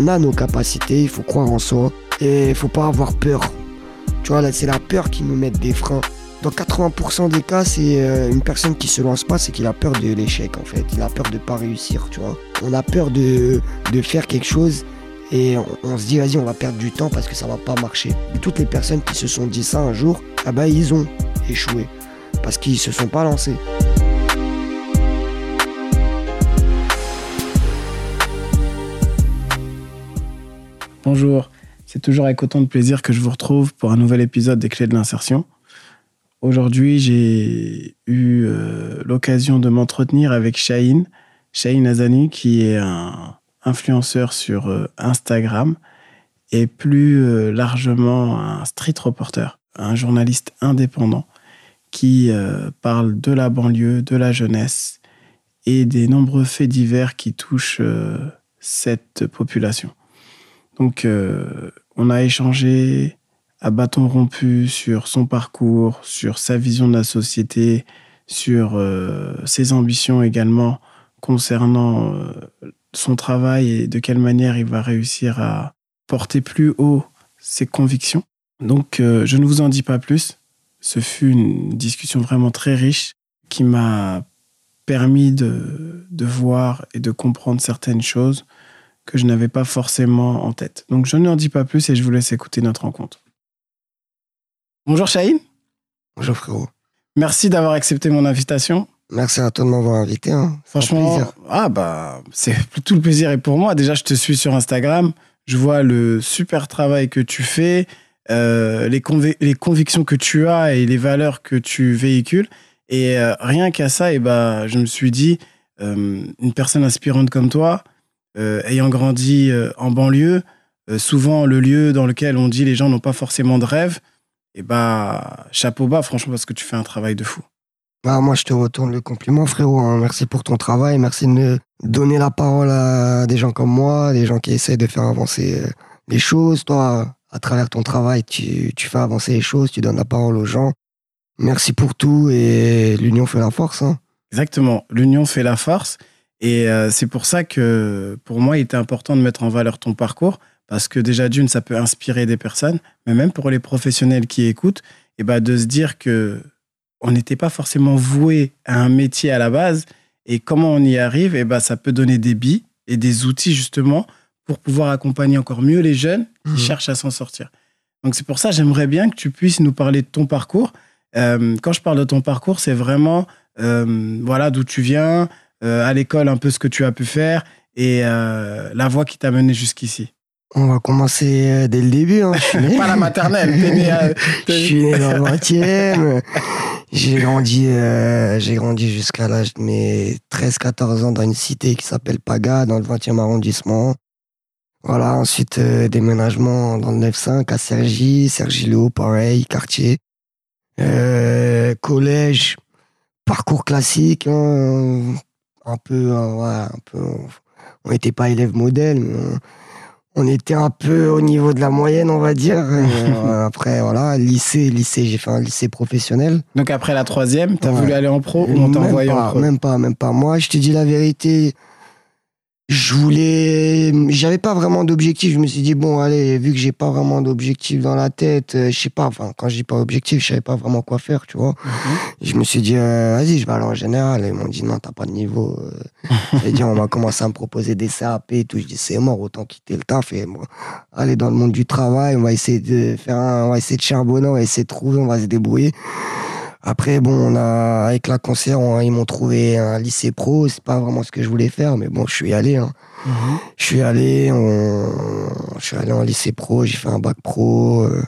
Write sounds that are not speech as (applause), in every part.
on a nos capacités, il faut croire en soi et il faut pas avoir peur. Tu vois, c'est la peur qui nous met des freins. Dans 80% des cas, c'est euh, une personne qui se lance pas, c'est qu'il a peur de l'échec en fait. Il a peur de pas réussir, tu. On a peur de, de faire quelque chose et on, se dit vas-y on va perdre du temps parce que ça va pas marcher. toutes les personnes qui se sont dit ça un jour, ah bah ils ont échoué parce qu'ils se sont pas lancés. Bonjour, c'est toujours avec autant de plaisir que je vous retrouve pour un nouvel épisode des Clés de l'insertion. Aujourd'hui, j'ai eu euh, l'occasion de m'entretenir avec Shaheen, Shaheen Azani, qui est un influenceur sur euh, Instagram et plus euh, largement un street reporter, un journaliste indépendant qui parle de la banlieue, de la jeunesse et des nombreux faits divers qui touchent cette population. Donc, on a échangé à bâton rompu sur son parcours, sur sa vision de la société, sur euh, ses ambitions également concernant euh, son travail et de quelle manière il va réussir à porter plus haut ses convictions. Donc euh, je ne vous en dis pas plus. Ce fut une discussion vraiment très riche qui m'a permis de voir et de comprendre certaines choses que je n'avais pas forcément en tête. Donc je n'en dis pas plus et je vous laisse écouter notre rencontre. Bonjour Chahine. Bonjour frérot. Merci d'avoir accepté mon invitation. Merci à toi de m'avoir invité. Hein. Franchement, ah bah c'est (laughs) tout le plaisir est pour moi. Déjà, je te suis sur Instagram. Je vois le super travail que tu fais, euh, les, les, convictions que tu as et les valeurs que tu véhicules. Et euh, rien qu'à ça, et bah, je me suis dit, euh, une personne inspirante comme toi, ayant grandi en banlieue, souvent le lieu dans lequel on dit les gens n'ont pas forcément de rêve, et bah, chapeau bas, franchement, parce que tu fais un travail de fou. Bah, moi, je te retourne le compliment, frérot. Hein. Merci pour ton travail. Merci de me donner la parole à des gens comme moi, des gens qui essayent de faire avancer euh, les choses. Toi, à travers ton travail, tu, tu fais avancer les choses, tu donnes la parole aux gens. Merci pour tout et l'union fait la force. Hein. Exactement, l'union fait la force. Et euh, c'est pour ça que pour moi, il était important de mettre en valeur ton parcours parce que déjà, d'une, ça peut inspirer des personnes, mais même pour les professionnels qui écoutent, et eh ben, de se dire que on n'était pas forcément voué à un métier à la base, et comment on y arrive, et eh ben, ça peut donner des billes et des outils justement pour pouvoir accompagner encore mieux les jeunes qui mmh. cherchent à s'en sortir. Donc c'est pour ça, j'aimerais bien que tu puisses nous parler de ton parcours. Euh, quand je parle de ton parcours, c'est vraiment euh, voilà d'où tu viens, euh, à l'école un peu ce que tu as pu faire et la voie qui t'a mené jusqu'ici. On va commencer euh, dès le début. Hein. (laughs) Pas la maternelle. (laughs) je suis né dans le 20e. J'ai grandi, euh, j'ai grandi jusqu'à l'âge de mes 13-14 ans dans une cité qui s'appelle Paga, dans le 20e arrondissement. Voilà, ensuite euh, déménagement dans le 9-5 à Sergi, Sergi-Léo, pareil, quartier. Euh, collège, parcours classique, hein, un peu, ouais, un peu. On n'était pas élève modèle, mais on était un peu au niveau de la moyenne, on va dire. Euh, (laughs) après, voilà, lycée, lycée, j'ai fait un lycée professionnel. Donc après la troisième, t'as voulu aller en pro ou on t'a envoyé en pro? Même pas, même pas. Moi, je te dis la vérité, je voulais j'avais pas vraiment d'objectif. Je me suis dit bon allez vu que j'ai pas vraiment d'objectif dans la tête euh, je sais pas enfin quand je dis pas objectif je savais pas vraiment quoi faire tu vois. Mhm. je me suis dit euh, vas-y je vais aller en général. Ils m'ont dit non t'as pas de niveau euh. (laughs) dit on va commencer à me proposer des CAP et tout. Je dis c'est mort autant quitter le taf et bon, aller dans le monde du travail. On va essayer de faire un, on va essayer de charbonner on va essayer de trouver on va se débrouiller après, bon, on a, avec la concert, ils m'ont trouvé un lycée pro. C'est pas vraiment ce que je voulais faire, mais bon, je suis allé. Hein. Mhm. Je suis allé, je suis allé en lycée pro. J'ai fait un bac pro. Euh.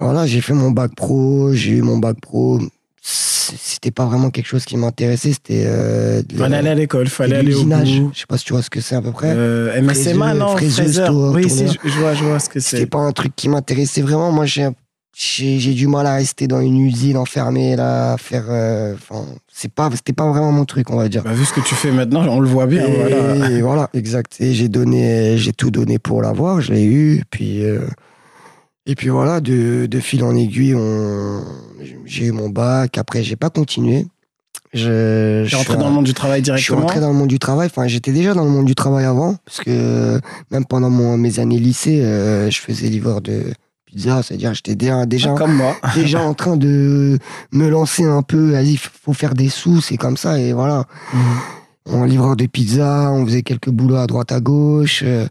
Voilà, j'ai fait mon bac pro. J'ai eu mon bac pro. C'était pas vraiment quelque chose qui m'intéressait. C'était. Euh, fallait aller à l'école, fallait aller au bout. Je sais pas si tu vois ce que c'est à peu près. Euh, MSMA, non Fraiseur. Oui, je vois, je vois ce que c'est. C'était pas un truc qui m'intéressait vraiment. Moi, j'ai j'ai du mal à rester dans une usine enfermée là faire euh, c'est pas c'était pas vraiment mon truc on va dire. Bah, vu ce que tu fais maintenant on le voit bien et voilà, (laughs) voilà exact. Et j'ai donné j'ai tout donné pour l'avoir je l'ai eu puis euh, et puis voilà de, de fil en aiguille on j'ai eu mon bac. Après j'ai pas continué. Je, T'es rentré dans le monde du travail je suis directement rentré dans le monde du travail. Enfin, j'étais déjà dans le monde du travail avant, parce que même pendant mon, mes années lycée, euh, je faisais livreur de pizza, c'est-à-dire j'étais déjà, déjà, Comme moi. (laughs) déjà en train de me lancer un peu. Vas-y, faut faire des sous, c'est comme ça, et voilà. On livreur de pizza, on faisait quelques boulots à droite à gauche. euh,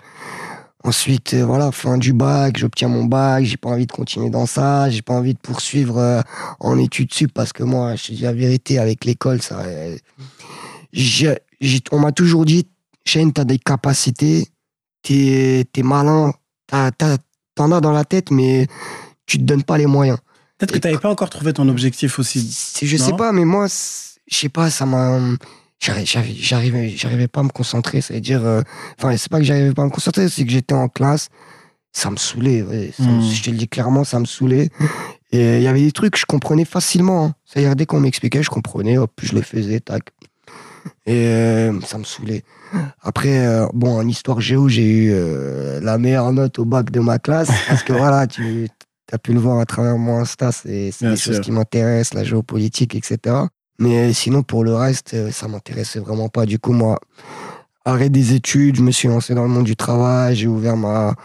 ensuite, euh, voilà, fin du bac, j'obtiens mon bac. J'ai pas envie de continuer dans ça. J'ai pas envie de poursuivre euh, en études sup parce que moi, je te dis la vérité, avec l'école, ça. euh, j'ai- j'ai- on m'a toujours dit, Shane, t'as des capacités, t'es es malin, t'as- t'as- t'en as dans la tête, mais tu te donnes pas les moyens. Peut-être que t'avais pas encore trouvé ton objectif aussi. Je sais pas, mais moi, je sais pas, ça m'a. j'arri- j'arri- J'arrivais, j'arrivais pas à me concentrer. Ça veut dire. euh, Enfin, c'est pas que j'arrivais pas à me concentrer, c'est que j'étais en classe. Ça me saoulait. ouais, ça me- Hmm. Je te le dis clairement, ça me saoulait. Et il y avait des trucs que je comprenais facilement. hein. C'est-à-dire, dès qu'on m'expliquait, je comprenais. Hop, je le faisais, tac. Et euh, ça me saoulait. Après, euh, bon, en histoire géo, j'ai eu euh, la meilleure note au bac de ma classe. Parce que (laughs) voilà, tu as pu le voir à travers mon Insta, c'est des sûr. choses qui m'intéressent, la géopolitique, etc. Mais sinon, pour le reste, ça m'intéressait vraiment pas. Du coup, moi, arrêt des études, je me suis lancé dans le monde du travail, j'ai ouvert ma.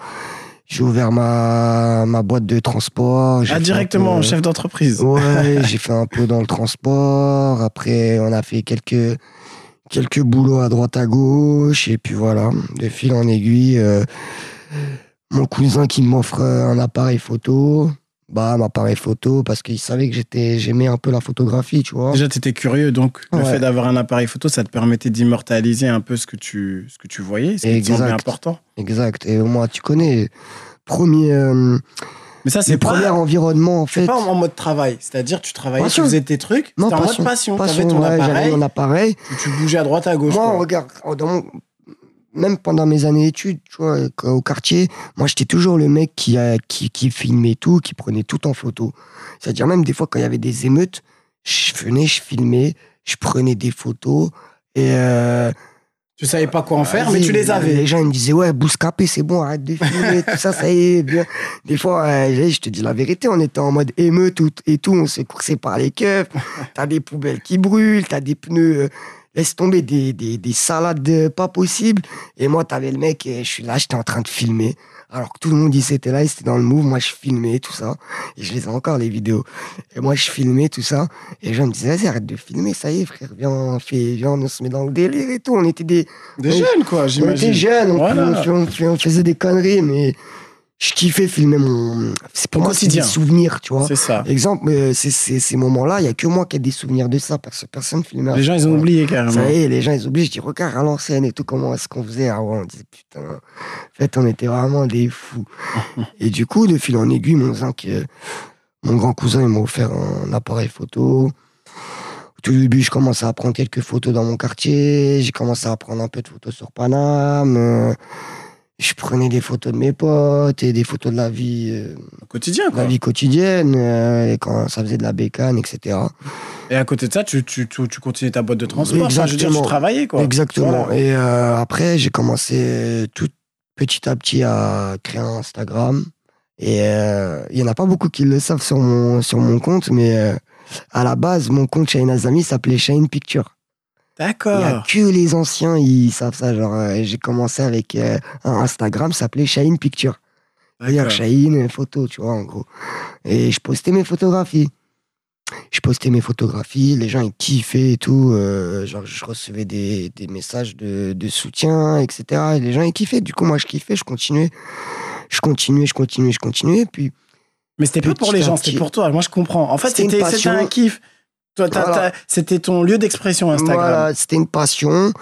J'ai ouvert ma, ma boîte de transport. Ah, directement, peu- chef d'entreprise. Ouais, (laughs) j'ai fait un peu dans le transport. Après, on a fait quelques, quelques boulots à droite à gauche. Et puis voilà, de fil en aiguille, euh, mon cousin qui m'offre un appareil photo. Bah, un appareil photo parce qu'il savait que j'étais, j'aimais un peu la photographie, tu vois. Déjà, tu étais curieux, donc le Ouais. fait d'avoir un appareil photo, ça te permettait d'immortaliser un peu ce que tu, ce que tu voyais, ce qui te semblait Exact. important. Exact. Et moi, tu connais, premier, euh, Mais ça, le c'est premier pas, environnement, en c'est fait. pas en mode travail. C'est-à-dire, tu travaillais, Passion. tu faisais tes trucs, Non, c'était en mode passion. passion. Tu Passion, avais ton ouais, j'avais appareil, mon appareil. tu- bougeais à droite, à gauche. Moi, quoi. regarde, oh, dans mon- même pendant mes années d'études, tu vois, quand- au quartier, moi, j'étais toujours le mec qui, a, qui, qui filmait tout, qui prenait tout en photo. C'est-à-dire, même des fois, quand il y avait des émeutes, je venais, je filmais, je prenais des photos. Et. euh, Tu savais pas quoi en faire, mais tu les avais. Les gens ils me disaient, ouais, Bouscapé, c'est bon, arrête de filmer, tout ça, ça y est. Bien. Des fois, euh, je te dis la vérité, on était en mode émeute et tout, on s'est coursé par les keufs. (laughs) T'as des poubelles qui brûlent, t'as des pneus, euh, laisse tomber des, des, des salades euh, pas possibles. Et moi, t'avais le mec, et je suis là, j'étais en train de filmer. Alors que tout le monde, il était là, il était dans le move. Moi, je filmais tout ça. Et je les ai encore, les vidéos. Et moi, je filmais tout ça. Et les gens me disaient, vas-y, arrête de filmer, ça y est, frère, viens, on, fait, viens, on se met dans le délire et tout. On était des, Des jeunes, quoi, on j'imagine. était jeunes, on, Voilà. on fait- on fait- on faisait des conneries, mais je kiffais filmer mon. C'est pour moi, c'est des souvenirs, tu vois. C'est ça. Exemple, euh, c'est- ces moments-là, il n'y a que moi qui ai des souvenirs de ça, parce que personne ne filmait. Les gens, ils ont oublié carrément. Ça y est, les gens, ils oublient. Je dis, regarde à l'ancienne et tout, comment est-ce qu'on faisait avant. On disait, putain, en fait, on était vraiment des fous. (laughs) et du coup, de fil en aiguille, mon, zinc, euh, mon grand cousin, il m'a offert un appareil photo. Au tout début, je commençais à prendre quelques photos dans mon quartier. J'ai commencé à prendre un peu de photos sur Paname. Je prenais des photos de mes potes et des photos de la vie, euh, Au quotidien, de quoi. la vie quotidienne, euh, et quand ça faisait de la bécane, etc. Et à côté de ça, tu, tu, tu, tu continuais ta boîte de transport. Enfin, je veux dire, tu Exactement. travaillais, quoi. Exactement. Voilà. Et euh, après, j'ai commencé tout petit à petit à créer un Instagram. Et il y en a pas beaucoup qui le savent sur mon, sur mon compte, mais à la base, mon compte Shine Azami s'appelait Shine Picture. Il y a D'accord. que les anciens, ils savent ça. Genre, euh, j'ai commencé avec euh, un Instagram s'appelait Shine Picture. D'ailleurs, D'accord. Shine photo, tu vois, en gros. Et je postais mes photographies. Je postais mes photographies, les gens ils kiffaient et tout. euh, genre, je recevais des, des messages de, de soutien, etc. Et les gens ils kiffaient. Du coup, moi je kiffais, je continuais. Je continuais, je continuais, je continuais. Puis, Mais c'était pas pour les gens, c'était pour toi. Moi, je comprends. En fait, C'était un kiff. Toi, Voilà. C'était ton lieu d'expression Instagram. Voilà, c'était une passion.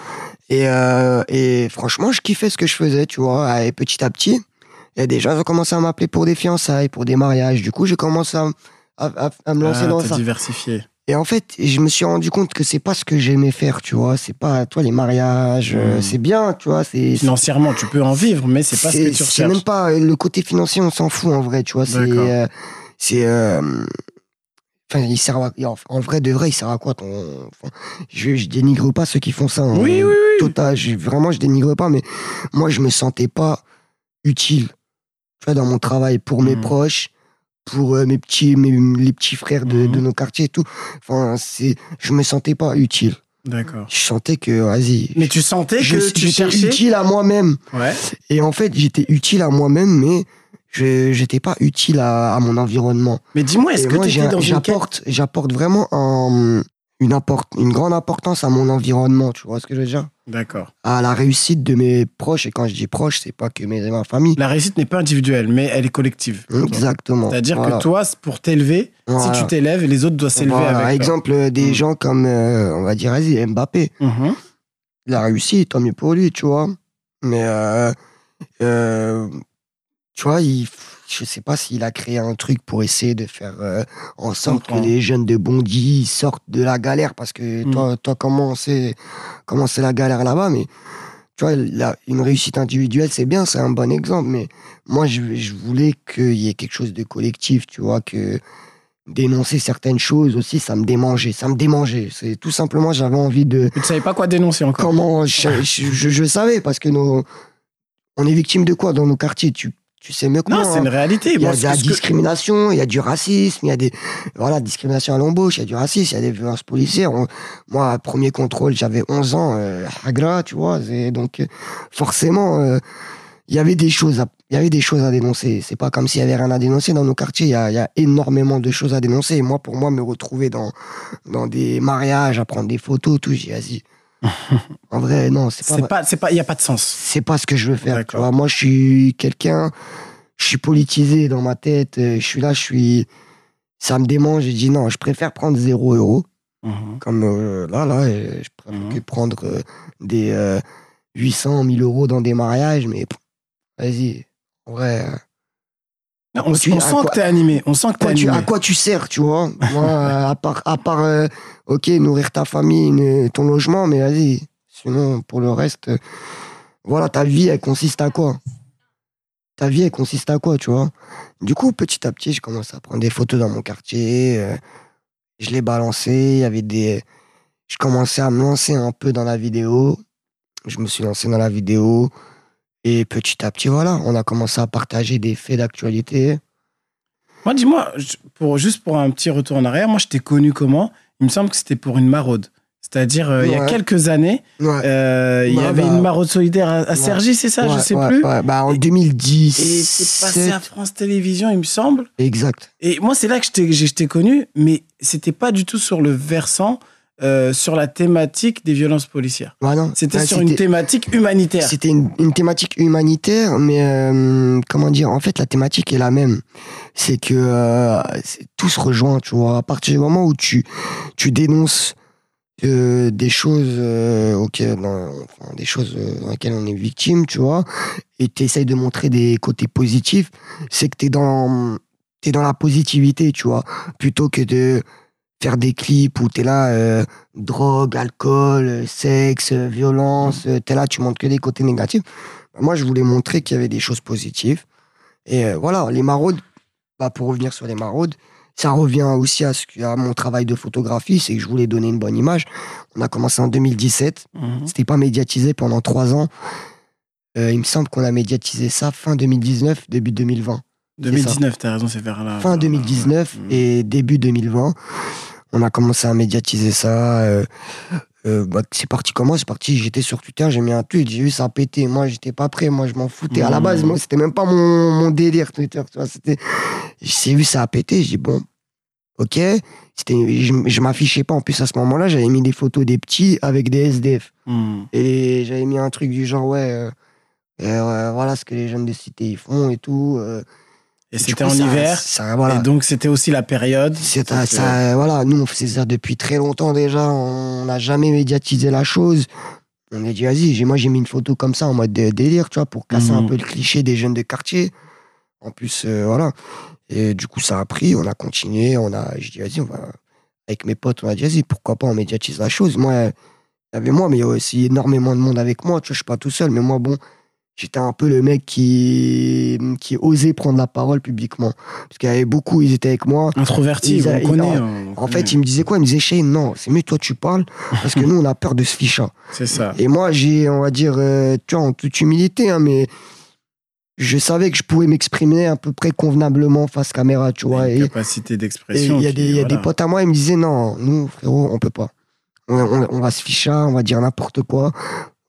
Et, euh, et franchement, je kiffais ce que je faisais, tu vois. Et petit à petit, il y a des gens qui ont commencé à m'appeler pour des fiançailles, pour des mariages. Du coup, j'ai commencé à, à- à- à me lancer Ah, dans ça. diversifié. Et en fait, je me suis rendu compte que c'est pas ce que j'aimais faire, tu vois. C'est pas, toi, les mariages, euh, Mm. c'est bien, tu vois. C'est Financièrement, tu peux en vivre, mais c'est pas ce que tu c'est recherches. même pas le côté financier, on s'en fout en vrai, tu vois. C'est, euh, c'est, euh, enfin, il sert à- en, vrai de vrai, il sert à quoi ton, enfin, je, je dénigre pas ceux qui font ça. hein. Oui, oui, oui. Total, je- vraiment, je dénigre pas, mais moi, je me sentais pas utile, tu vois, dans mon travail pour mes Mhm. proches, pour euh, mes petits, mes, les petits frères de, de nos quartiers et tout. Enfin, c'est, je me sentais pas utile. D'accord. Je sentais que, vas-y. Mais tu sentais je- que tu j'étais cherchais? utile à moi-même. Ouais. Et en fait, j'étais utile à moi-même, mais je j'étais pas utile à, à mon environnement. Mais dis-moi, est-ce que moi, étais dans une quête j'apporte, j'apporte vraiment un- une, apport- une grande importance à mon environnement, tu vois ce que je veux dire? D'accord. À la réussite de mes proches, et quand je dis proches, c'est pas que mes, ma famille. La réussite n'est pas individuelle, mais elle est collective. Exactement. C'est-à-dire Voilà. que toi, pour t'élever, Voilà. si tu t'élèves, les autres doivent s'élever Voilà. avec. toi. Exemple, euh, des Mm. gens comme, euh, on va dire, vas-y, Mbappé. Mhm. Il a réussi, tant mieux pour lui, tu vois. Mais, euh, euh, tu vois, il, je sais pas s'il a créé un truc pour essayer de faire euh, en sorte que les jeunes de Bondy sortent de la galère. Parce que Mm. toi, toi comment c'est comment c'est la galère là-bas, mais tu vois, la- une réussite individuelle, c'est bien, c'est un bon exemple. Mais moi, je, je voulais qu'il y ait quelque chose de collectif, tu vois, que dénoncer certaines choses aussi, ça me démangeait. Ça me démangeait. C'est tout simplement, j'avais envie de Tu ne savais pas quoi dénoncer encore. comment je- je savais parce que nos, on est victime de quoi dans nos quartiers? Tu, tu sais mieux que Non, moi. c'est une hein. réalité. Il y a Bon, de la que- discrimination, il y a du racisme, il y a des voilà discrimination à l'embauche, il y a du racisme, il y a des violences policières. On- moi, premier contrôle, j'avais 11 ans, euh, Hagra, tu vois, et donc euh, forcément, euh, il y avait des choses, à, il y avait des choses à dénoncer. C'est pas comme s'il y avait rien à dénoncer dans nos quartiers. Il y a, il y a énormément de choses à dénoncer. Et moi, pour moi, me retrouver dans dans des mariages, à prendre des photos, tout, j'ai dit, vas-y. (laughs) en vrai, non, c'est pas C'est pas, c'est pas, il y a pas de sens. c'est pas ce que je veux faire. Tu D'accord. vois, moi, je suis quelqu'un, je suis politisé dans ma tête. euh, Je suis là, je suis. Ça me démange. J'ai dit non, je préfère prendre 0 euros, Mhm. comme euh, là, là. et je préfère Mhm. que prendre euh, des euh, 800, 1000 euros dans des mariages, mais vas-y. En vrai, euh, Non, on, tu- on à sent quoi- que t'es animé. On sent que t'es tu- animé. à quoi tu sers, tu vois Moi, (laughs) euh, à part, à part euh, ok, nourrir ta famille, ton logement, mais vas-y. Sinon, pour le reste, euh, voilà, ta vie, elle consiste à quoi? Ta vie, elle consiste à quoi, tu vois? Du coup, petit à petit, je commence à prendre des photos dans mon quartier. euh, je les balançais. Il y avait des. Je commençais à me lancer un peu dans la vidéo. Je me suis lancé dans la vidéo. Et petit à petit, voilà, on a commencé à partager des faits d'actualité. Moi, dis-moi, juste pour un petit retour en arrière, moi, je t'ai connu comment? Il me semble que c'était pour une maraude. C'est-à-dire, euh, il y a quelques années, Ouais. euh, il y Bah, avait bah, une maraude solidaire à, à ouais. Cergy, c'est ça Je Ouais, sais plus. Bah, en Et- 2010. Et c'est passé à France Télévisions, il me semble. Exact. Et moi, c'est là que je t'ai- je t'ai connu, mais c'était pas du tout sur le versant, euh, sur la thématique des violences policières. Non. C'était Ouais, sur une thématique humanitaire. C'était une, une thématique humanitaire, mais euh, comment dire En fait, la thématique est la même. C'est que euh, tout se rejoint, tu vois. À partir du moment où tu, tu dénonces euh, des choses, auxquelles- dans- enfin, des choses dans lesquelles on est victime, tu vois, et tu essayes de montrer des côtés positifs, c'est que tu es dans, t'es dans la positivité, tu vois, plutôt que de faire des clips où tu es là, euh, drogue, alcool, euh, sexe, euh, violence, tu es là, tu montres que des côtés négatifs. Moi, je voulais montrer qu'il y avait des choses positives. Et euh, voilà, les maraudes, bah, pour revenir sur les maraudes, ça revient aussi à, ce, à mon travail de photographie, c'est que je voulais donner une bonne image. On a commencé en 2017, Mhm. c'était pas médiatisé pendant trois ans. Euh, il me semble qu'on a médiatisé ça fin 2019, début 2020. 2019, t'as raison, c'est vers là. Fin 2019 Mhm. et début 2020, on a commencé à médiatiser ça. euh, euh, bah, c'est parti comment C'est parti, j'étais sur Twitter, j'ai mis un tweet, j'ai vu ça péter. Moi, j'étais pas prêt, moi, je m'en foutais. À la base, moi, c'était même pas mon, mon délire Twitter. Tu vois, c'était... J'ai vu ça a pété, j'ai dit bon, ok. C'était, je, je m'affichais pas. En plus, à ce moment-là, j'avais mis des photos des petits avec des SDF. Mhm. Et j'avais mis un truc du genre, ouais, euh, voilà ce que les jeunes de cité ils font et tout. Euh. Et c'était en ça- hiver. Ça, voilà. Et donc, c'était aussi la période. C'est ça, voilà, nous on faisait ça depuis très longtemps déjà, on n'a jamais médiatisé la chose. On a dit vas-y, j'ai- moi j'ai mis une photo comme ça en mode dé- délire, tu vois, pour casser Mhm. un peu le cliché des jeunes de quartier. En plus, euh, voilà. Et du coup, ça a pris, on a continué, on a, je dis vas-y, on va, avec mes potes, on a dit vas-y, pourquoi pas on médiatise la chose. Moi, il y avait moi, mais il y a aussi énormément de monde avec moi, tu vois, je suis pas tout seul, mais moi, bon, j'étais un peu le mec qui, qui osait prendre la parole publiquement. Parce qu'il y avait beaucoup, ils étaient avec moi. Introverti, Ils on ils- connaît. en- on En connaît. fait, il me disait quoi? Il me disait, Shane, non, c'est mieux toi tu parles, parce que (laughs) nous, on a peur de ce ficha. C'est ça. Et moi, j'ai, on va dire, euh, tu vois, en toute humilité, hein, mais je savais que je pouvais m'exprimer à peu près convenablement face caméra, tu vois. Et capacité d'expression. il y a, des, y a des potes à moi, ils me disaient non, nous, frérot, on peut pas. On, on- on va se ficher, on va dire n'importe quoi.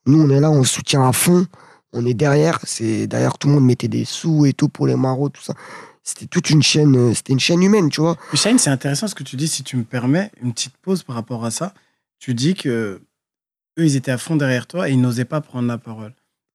Nous, on est là, on soutient à fond. On est derrière. C'est Derrière, tout le monde mettait des sous et tout pour les marauds, tout ça. C'était toute une chaîne, euh, c'était une chaîne humaine, tu vois. Shane, c'est intéressant ce que tu dis, si tu me permets, une petite pause par rapport à ça. Tu dis que eux, ils étaient à fond derrière toi et ils n'osaient pas prendre la parole.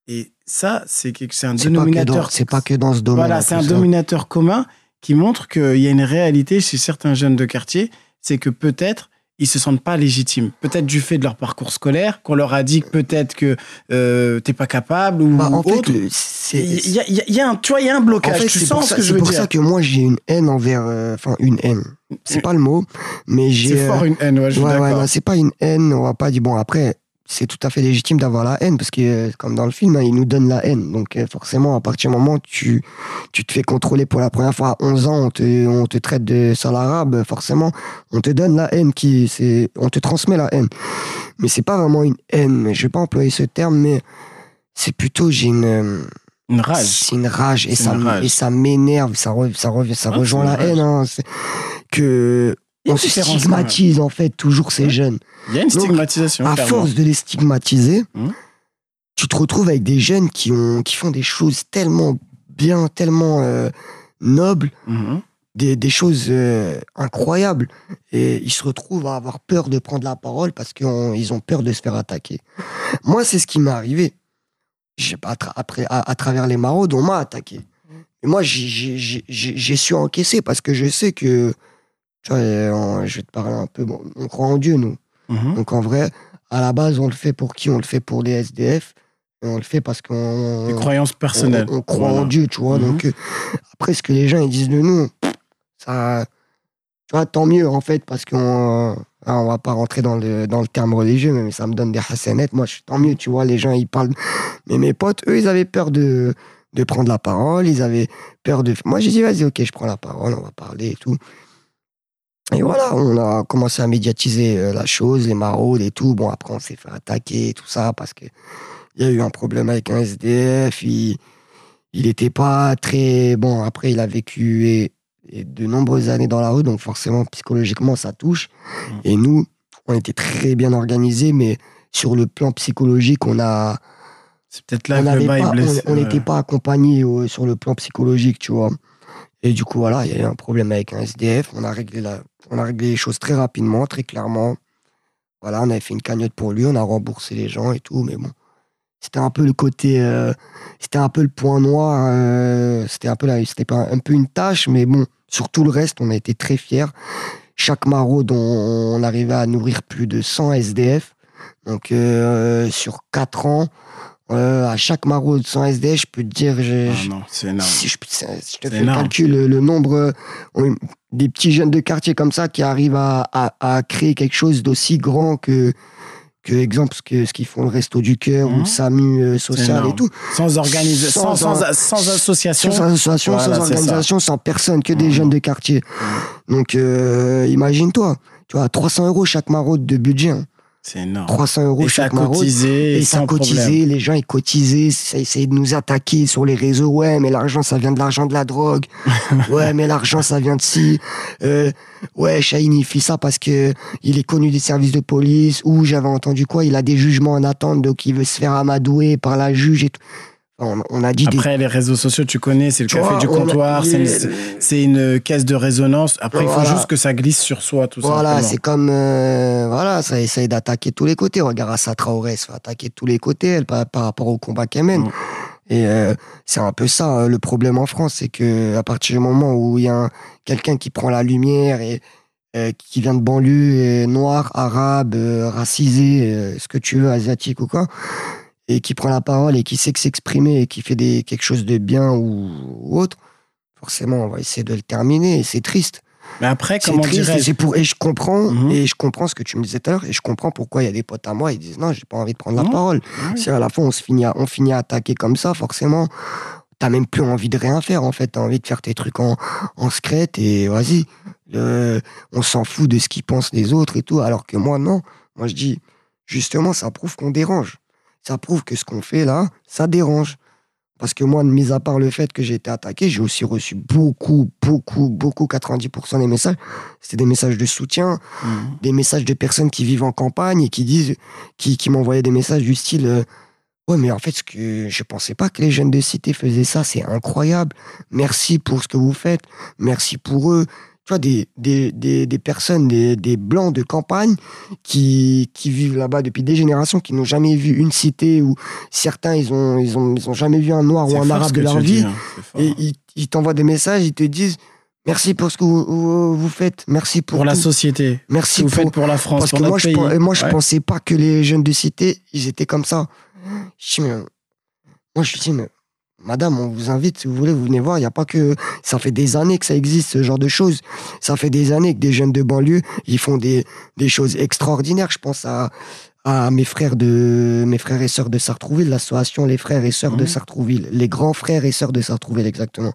Et ça, c'est un dénominateur. c'est pas que dans ce domaine. Voilà, c'est un dominateur commun qui montre qu'il y a une réalité chez certains jeunes de quartier, c'est que peut-être ils se sentent pas légitimes. Peut-être du fait de leur parcours scolaire, qu'on leur a dit que peut-être que euh, t'es pas capable ou Bah, en fait, autre. le- c'est. Il y, a- y a- y a un, tu vois, il y a un En blocage. fait, tu c'est pour, sens ça, ce que je c'est veux pour dire. ça que moi j'ai une haine envers. euh, Enfin, une haine. C'est pas le mot, mais j'ai. C'est euh, fort une haine, ouais, je Ouais, ouais, c'est pas une haine, on va pas dire, bon, après, c'est tout à fait légitime d'avoir la haine, parce que, euh, comme dans le film, hein, il nous donne la haine. Donc, euh, forcément, à partir du moment où tu, tu te fais contrôler pour la première fois à 11 ans, on te, on te traite de sale arabe, forcément, on te donne la haine, qui, c'est, on te transmet la haine. Mais c'est pas vraiment une haine, je vais pas employer ce terme, mais c'est plutôt, j'ai une, euh, Une rage. c'est une rage, et ça, rage. et ça m'énerve, ça, re- ça, ça rejoint la haine, hein, que, on stigmatise, en fait, toujours ces Ouais. jeunes Il y a une Donc, stigmatisation. à clairement. force de les stigmatiser, Mhm. tu te retrouves avec des jeunes qui, ont, qui font des choses tellement bien, tellement euh, nobles, Mhm. des, des choses euh, incroyables. Et ils se retrouvent à avoir peur de prendre la parole parce qu'ils ont peur de se faire attaquer. Moi, c'est ce qui m'est arrivé. Pas, à, tra- après, à, à travers les maraudes, on m'a attaqué. Et moi, j'ai su encaisser parce que je sais que. Tu vois, on- je vais te parler un peu. Bon, on croit en Dieu, nous. Mhm. Donc en vrai, à la base, on le fait pour qui? On le fait pour les SDF. Et on le fait parce qu'on Des croyances on, personnelles. on croit Voilà. en Dieu, tu vois. Mhm. Donc euh, après, ce que les gens ils disent de nous, ça, tu vois, tant mieux en fait, parce qu'on ah, on va pas rentrer dans le, dans le terme religieux, mais ça me donne des hassanettes. Moi, je suis tant mieux, tu vois. Les gens, ils parlent. Mais mes potes, eux, ils avaient peur de, de prendre la parole. Ils avaient peur de. Moi, j'ai dit, vas-y, ok, je prends la parole, on va parler et tout. Et voilà, on a commencé à médiatiser euh, la chose, les maraudes et tout. Bon, après, on s'est fait attaquer et tout ça parce que il y a eu un problème avec un SDF. Il, il était pas très bon. Après, il a vécu et, et de nombreuses années dans la rue, donc forcément, psychologiquement, ça touche. Mm. Et nous, on était très bien organisés, mais sur le plan psychologique, on a, C'est peut-être là on que le est pas, blessé. on- n'était pas accompagné euh, sur le plan psychologique, tu vois. Et du coup, voilà, il y a eu un problème avec un SDF. On a réglé la, on a réglé les choses très rapidement, très clairement. Voilà, on avait fait une cagnotte pour lui, on a remboursé les gens et tout, mais bon. C'était un peu le côté, euh, c'était un peu le point noir, euh, c'était un peu là, c'était pas un peu une tâche, mais bon, sur tout le reste, on a été très fiers. Chaque maraude, on, on arrivait à nourrir plus de 100 SDF. Donc, euh, sur 4 ans, euh, à chaque maraude 100 SDF, je peux te dire, j'ai- Ah non, c'est énorme. si je, je te fais le calcul, le, le nombre euh, des petits jeunes de quartier comme ça qui arrivent à, à- à créer quelque chose d'aussi grand que, que exemple, ce que- ce qu'ils font le Resto du Cœur ou le SAMU euh, social et tout. Sans organisation, sans, Sans- sans, sans association. Sans association, Voilà, sans ça. organisation, sans personne, que des Mhm. jeunes de quartier. Donc, euh, imagine-toi, tu vois, 300 euros chaque maraude de budget. hein. C'est énorme. 300 euros Et ça chaque cotisé. Et ça cotisait, problème. les gens ils cotisaient, ça essayait de nous attaquer sur les réseaux. Ouais, mais l'argent ça vient de l'argent de la drogue. (laughs) ouais, mais l'argent ça vient de ci. Euh, ouais, Chahine il fait ça parce que il est connu des services de police. Ou j'avais entendu quoi, il a des jugements en attente, donc il veut se faire amadouer par la juge et tout. On, on a dit des. Après, les réseaux sociaux, tu connais, c'est le Tu café vois, du a- comptoir, c'est une, caisse de résonance. Après, il faut Voilà. juste que ça glisse sur soi, tout Voilà, simplement. c'est comme euh, voilà, ça essaye d'attaquer tous les côtés. Regarde Assa Traoré, se fait attaquer de tous les côtés elle, par, par rapport au combat qu'elle mène. Mm. Et euh, c'est un peu ça hein, le problème en France, c'est que à partir du moment où il y a un- quelqu'un qui prend la lumière et euh, qui vient de banlieue, et noir, arabe, racisé, ce que tu veux, asiatique ou quoi, et qui prend la parole et qui sait que s'exprimer et qui fait des, quelque chose de bien ou, ou autre, forcément, on va essayer de le terminer. Et c'est triste. Mais après, C'est comment triste et, c'est pour, et je comprends, Mhm. et je comprends ce que tu me disais tout à l'heure, et je comprends pourquoi il y a des potes à moi, ils disent non, j'ai pas envie de prendre la parole. Oui. Si à la fin on se finit à, on finit à attaquer comme ça, forcément, t'as même plus envie de rien faire en fait, t'as envie de faire tes trucs en, en secrète et vas-y, on s'en fout de ce qu'ils pensent les autres et tout, alors que moi non, moi je dis justement ça prouve qu'on dérange, ça prouve que ce qu'on fait là, ça dérange. Parce que moi, mis à part le fait que j'ai été attaqué, j'ai aussi reçu beaucoup, beaucoup, beaucoup, 90% des messages. C'était des messages de soutien, Mhm. des messages de personnes qui vivent en campagne et qui disent, qui, qui m'envoyaient des messages du style, euh, ouais, mais en fait, ce que je pensais pas que les jeunes de cité faisaient ça, c'est incroyable. Merci pour ce que vous faites. Merci pour eux. Tu vois, des, des, des, des personnes, des, des blancs de campagne qui, qui vivent là-bas depuis des générations, qui n'ont jamais vu une cité ou certains, ils ont, ils ont, ils ont jamais vu un noir ou un arabe de leur dis, vie. hein. Et ils, ils t'envoient des messages, ils te disent merci pour ce que vous, faites, merci pour, Pour la société. merci vous pour, faites pour la France, parce pour que notre moi, je, pays. moi, je Ouais. pensais pas que les jeunes de cité, ils étaient comme ça. Je moi, je dis, mais, madame, on vous invite, si vous voulez, vous venez voir. Il y a pas que. Ça fait des années que ça existe, ce genre de choses. Ça fait des années que des jeunes de banlieue, ils font des, des choses extraordinaires. Je pense à, à mes frères de mes frères et sœurs de Sartrouville, l'association Les Frères et Sœurs de Mhm. Sartrouville, les grands frères et sœurs de Sartrouville, exactement.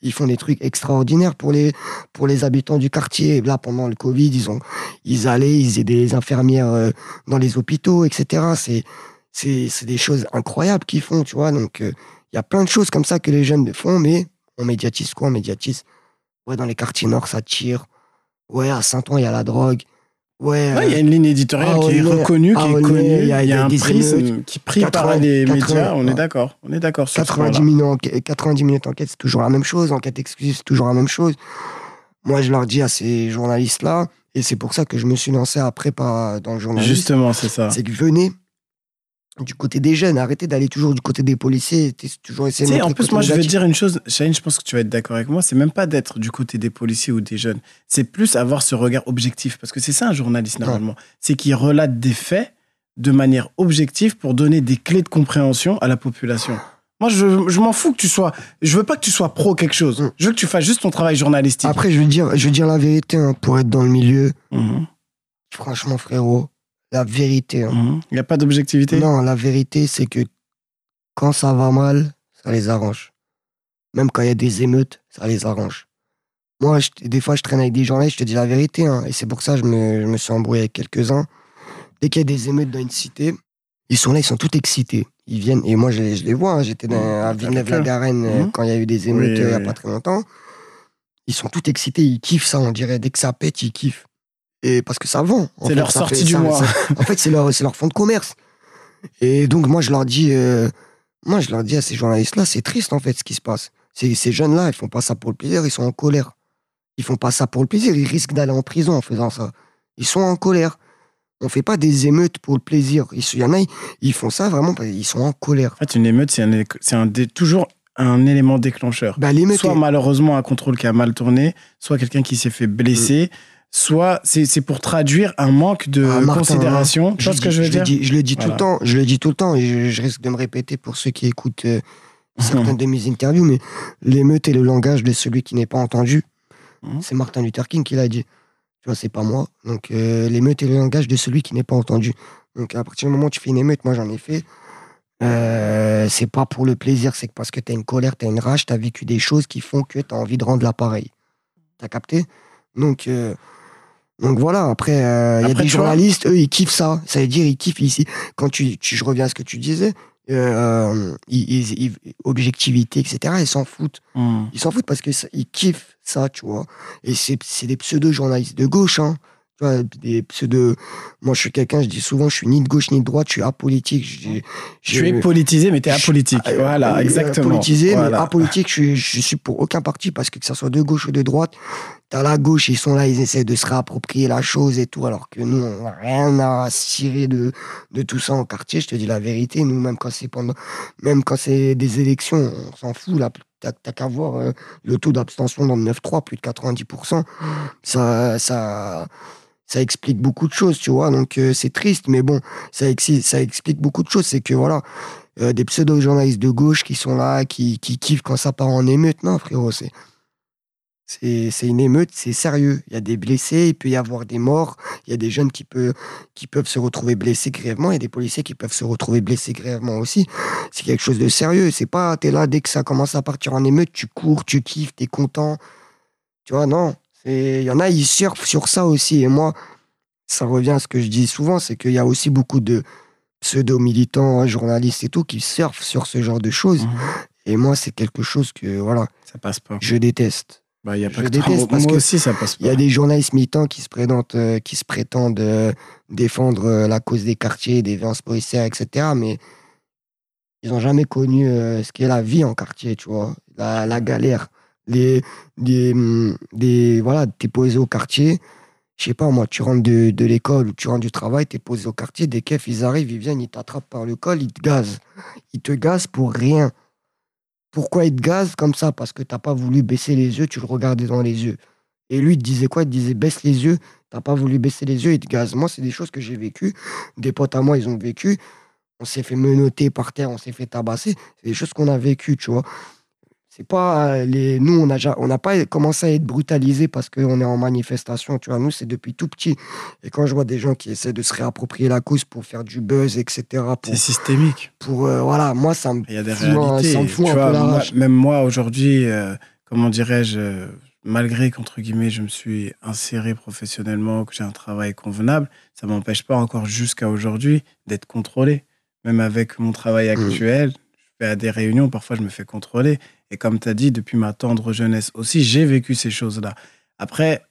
Ils font des trucs extraordinaires pour les, pour les habitants du quartier. Et là, pendant le Covid, ils ont, ils allaient, ils aidaient les infirmières euh, dans les hôpitaux, etc. C'est, c'est, c'est des choses incroyables qu'ils font, tu vois. Donc, euh, il y a plein de choses comme ça que les jeunes font, mais on médiatise quoi On médiatise? Ouais, dans les quartiers nord, ça tire. Ouais, à Saint-Ouen, il y a la drogue. Ouais, Ouais, il y a euh, une ligne éditoriale Ah, qui est reconnue, ah, qui est connue. il y a- y a un prisme qui pris par 80, les 80, médias. On est d'accord. On est d'accord sur ce 90 point-là. minutes, enquête- 90 minutes enquête, c'est toujours la même chose. Enquête exclusive, c'est toujours la même chose. Moi, je leur dis à ces journalistes-là, et c'est pour ça que je me suis lancé après par, dans le journalisme, Justement, c'est ça. c'est que venez du côté des jeunes, arrêtez d'aller toujours du côté des policiers, toujours essayer de en plus, moi, je négatif. dire une chose, Shane, je pense que tu vas être d'accord avec moi, c'est même pas d'être du côté des policiers ou des jeunes. C'est plus avoir ce regard objectif. Parce que c'est ça un journaliste, normalement. C'est qu'il relate des faits de manière objective pour donner des clés de compréhension à la population. Moi, je, je m'en fous que tu sois. Je veux pas que tu sois pro quelque chose. Mm. Je veux que tu fasses juste ton travail journalistique. Après, je veux dire, je veux dire la vérité, hein, pour être dans le milieu, Mhm. franchement, frérot, la vérité. hein. Mhm. Il n'y a pas d'objectivité? Non, la vérité, c'est que quand ça va mal, ça les arrange. Même quand il y a des émeutes, ça les arrange. Moi, je- des fois, je traîne avec des journalistes, je te dis la vérité, hein, et c'est pour ça que je me, je me suis embrouillé avec quelques-uns. Dès qu'il y a des émeutes dans une cité, ils sont là, ils sont tous excités. Ils viennent, et moi, je, les- je les vois, hein, j'étais dans- Mmh, à Villeneuve-la-Garenne euh, Mhm. quand il y a eu des émeutes Oui, euh, il n'y a oui. pas très longtemps. Ils sont tous excités, ils kiffent ça, on dirait. Dès que ça pète, ils kiffent. Et parce que ça vend. en C'est fait, leur ça sortie fait- du ça- mois. ça- en fait, c'est leur, c'est leur fonds de commerce. Et donc, moi, je leur dis, euh, moi, je leur dis à ces journalistes-là, c'est triste, en fait, ce qui se passe. Ces, ces jeunes-là, ils font pas ça pour le plaisir, ils sont en colère. Ils font pas ça pour le plaisir, ils risquent d'aller en prison en faisant ça. Ils sont en colère. On fait pas des émeutes pour le plaisir. Il y en a, ils- ils font ça vraiment parce qu'ils sont en colère. En fait, une émeute, c'est un, c'est un dé- toujours un élément déclencheur. Bah, soit est- malheureusement un contrôle qui a mal tourné, soit quelqu'un qui s'est fait blesser, soit c'est pour traduire un manque de Ah, Martin, considération. Tu vois je, ce que dis- je veux je dire le dis, je le dis tout le temps, je le dis tout le temps, et je, je risque de me répéter pour ceux qui écoutent euh, (laughs) certaines de mes interviews, mais l'émeute est le langage de celui qui n'est pas entendu. Mhm. C'est Martin Luther King qui l'a dit. Tu vois, c'est pas moi. Donc, euh, l'émeute est le langage de celui qui n'est pas entendu. Donc, à partir du moment où tu fais une émeute, moi j'en ai fait, euh, c'est pas pour le plaisir, c'est parce que t'as une colère, t'as une rage, t'as vécu des choses qui font que t'as envie de rendre l'appareil. T'as capté? Donc, euh, donc voilà, après, euh, il y a des tu vois- journalistes, eux, ils kiffent ça. Ça veut dire, ils kiffent ici. Quand tu, tu je reviens à ce que tu disais, euh, ils, ils- ils- objectivité, etc., ils s'en foutent. Hmm. Ils s'en foutent parce qu'ils kiffent ça, tu vois. Et c'est des pseudo-journalistes de gauche, hein. Tu vois, des pseudo. Moi, je suis quelqu'un, je dis souvent, je suis ni de gauche ni de droite, je suis apolitique. J'ai- Tu j'ai- es politisé, mais tu es je- apolitique. euh, voilà, euh, exactement. Politisé, Voilà. mais apolitique, je, suis- je suis pour aucun parti parce que que ça soit de gauche ou de droite, t'as la gauche, ils sont là, ils essaient de se réapproprier la chose et tout, alors que nous, on n'a rien à cirer de, de tout ça en quartier. Je te dis la vérité, nous, même quand c'est pendant, même quand c'est des élections, on s'en fout, là. T'as qu'à voir euh, le taux d'abstention dans le 9-3, plus de 90%. Ça, ça, ça explique beaucoup de choses, tu vois. Donc, euh, c'est triste, mais bon, ça explique beaucoup de choses. C'est que, voilà, euh, des pseudo-journalistes de gauche qui sont là, qui, qui kiffent quand ça part en émeute. Non, frérot, c'est. C'est une émeute, c'est sérieux. Il y a des blessés, il peut y avoir des morts, il y a des jeunes qui, peut, qui peuvent se retrouver blessés grièvement, il y a des policiers qui peuvent se retrouver blessés grièvement aussi. C'est quelque chose de sérieux. C'est pas, t'es là, dès que ça commence à partir en émeute, tu cours, tu kiffes, t'es content. Tu vois, non. Il y en a, ils surfent sur ça aussi. Et moi, ça revient à ce que je dis souvent, c'est qu'il y a aussi beaucoup de pseudo-militants, journalistes et tout, qui surfent sur ce genre de choses. Mhm. Et moi, c'est quelque chose que, voilà, Ça passe pas. je déteste. Bah, y a pas Je que toi. déteste Moi, parce moi que aussi, ça passe Il y a des journalistes militants qui se présentent, euh, qui se prétendent euh, défendre euh, la cause des quartiers, des violences policières, etc. Mais ils n'ont jamais connu euh, ce qu'est la vie en quartier, tu vois, la, la galère. Les, des, hum, des, voilà, t'es posé au quartier. Je sais pas, moi, tu rentres de, de l'école ou tu rentres du travail, t'es posé au quartier, des keufs, ils arrivent, ils viennent, ils t'attrapent par le col, ils te gazent. Ils te gazent pour rien. Pourquoi ils te comme ça? Parce que t'as pas voulu baisser les yeux, tu le regardais dans les yeux. Et lui, il te disait quoi? Il te disait baisse les yeux, t'as pas voulu baisser les yeux, il te gaze. Moi, c'est des choses que j'ai vécues. Des potes à moi, ils ont vécu. On s'est fait menotter par terre, on s'est fait tabasser. C'est des choses qu'on a vécues, tu vois. C'est pas euh, les. Nous, on n'a on pas commencé à être brutalisés parce qu'on est en manifestation, tu vois. Nous, c'est depuis tout petit. Et quand je vois des gens qui essaient de se réapproprier la cause pour faire du buzz, etc., pour, C'est systémique. pour euh, voilà, moi, ça me Il y a des réalités. me fout tu un vois, peu la moi- rage. même moi, aujourd'hui, euh, comment dirais-je, euh, malgré qu'entre guillemets, je me suis inséré professionnellement, que j'ai un travail convenable, ça m'empêche pas encore jusqu'à aujourd'hui d'être contrôlé. Même avec mon travail Mm. actuel, je vais à des réunions, parfois je me fais contrôler. Et comme tu as dit, depuis ma tendre jeunesse aussi, j'ai vécu ces choses-là. Après,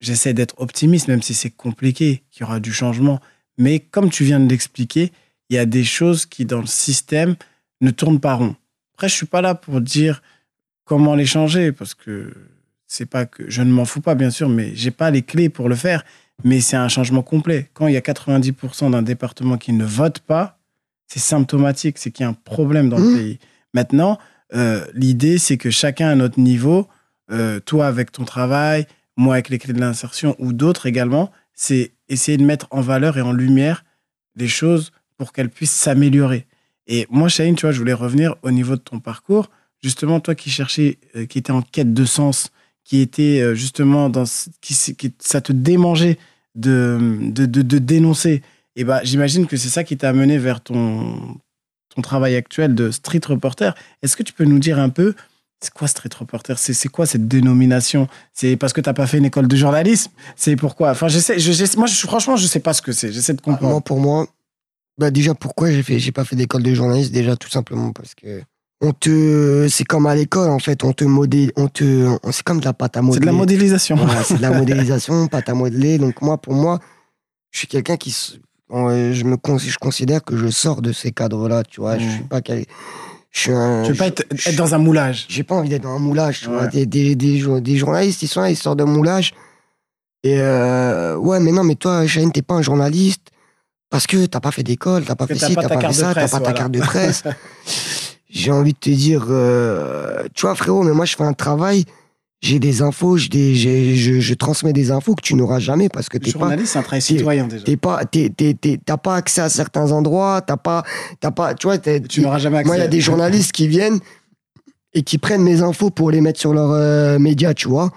j'essaie d'être optimiste, même si c'est compliqué, qu'il y aura du changement. Mais comme tu viens de l'expliquer, il y a des choses qui, dans le système, ne tournent pas rond. Après, je suis pas là pour dire comment les changer, parce que c'est pas que je ne m'en fous pas, bien sûr, mais j'ai pas les clés pour le faire. Mais c'est un changement complet. Quand il y a 90% d'un département qui ne vote pas, c'est symptomatique, c'est qu'il y a un problème dans le Mmh. pays. Maintenant, euh, l'idée, c'est que chacun à notre niveau, euh, toi avec ton travail, moi avec les clés de l'insertion ou d'autres également, c'est essayer de mettre en valeur et en lumière les choses pour qu'elles puissent s'améliorer. Et moi, Shaheen, tu vois, je voulais revenir au niveau de ton parcours. Justement, toi qui cherchais, euh, qui étais en quête de sens, qui était justement dans, qui, ça te démangeait de, de, dénoncer. Et ben, j'imagine que c'est ça qui t'a amené vers ton, ton travail actuel de street reporter. Est-ce que tu peux nous dire un peu, c'est quoi street reporter? C'est c'est quoi cette dénomination? C'est parce que t'as pas fait une école de journalisme? C'est pourquoi? Enfin, j'essaie, je, moi, je, franchement, je sais pas ce que c'est. J'essaie de comprendre. Moi, pour moi, bah déjà, pourquoi j'ai fait, j'ai pas fait d'école de journaliste? Déjà, tout simplement parce que on te, c'est comme à l'école en fait, on te modèle, on te, on- c'est comme de la pâte à modeler. c'est de la modélisation. Voilà, c'est de la (laughs) modélisation, pâte à modeler. Donc moi, pour moi, je suis quelqu'un qui, je me, je considère que je sors de ces cadres-là. Tu vois, je Mm. suis pas, quel- je suis un. Tu veux pas être, je- être dans un moulage. j'ai pas envie d'être dans un moulage, tu vois. Des, des, des, des journalistes, ils sont là, ils sortent d'un moulage. Et euh, ouais, mais non, mais toi, Shane, t'es pas un journaliste parce que t'as pas fait d'école, t'as pas fait ci, t'as ta pas fait ça, t'as pas ta carte de presse. (laughs) j'ai envie de te dire, euh, tu vois, frérot, mais moi, je fais un travail, j'ai des infos, des- je, je transmets des infos que tu n'auras jamais parce que t'es pas journaliste, c'est un travail citoyen déjà. t'es pas t'as pas accès à certains endroits t'as pas t'as pas tu vois Tu n'auras jamais accès. moi il y a des journalistes qui viennent et qui prennent mes infos pour les mettre sur leurs euh, médias tu vois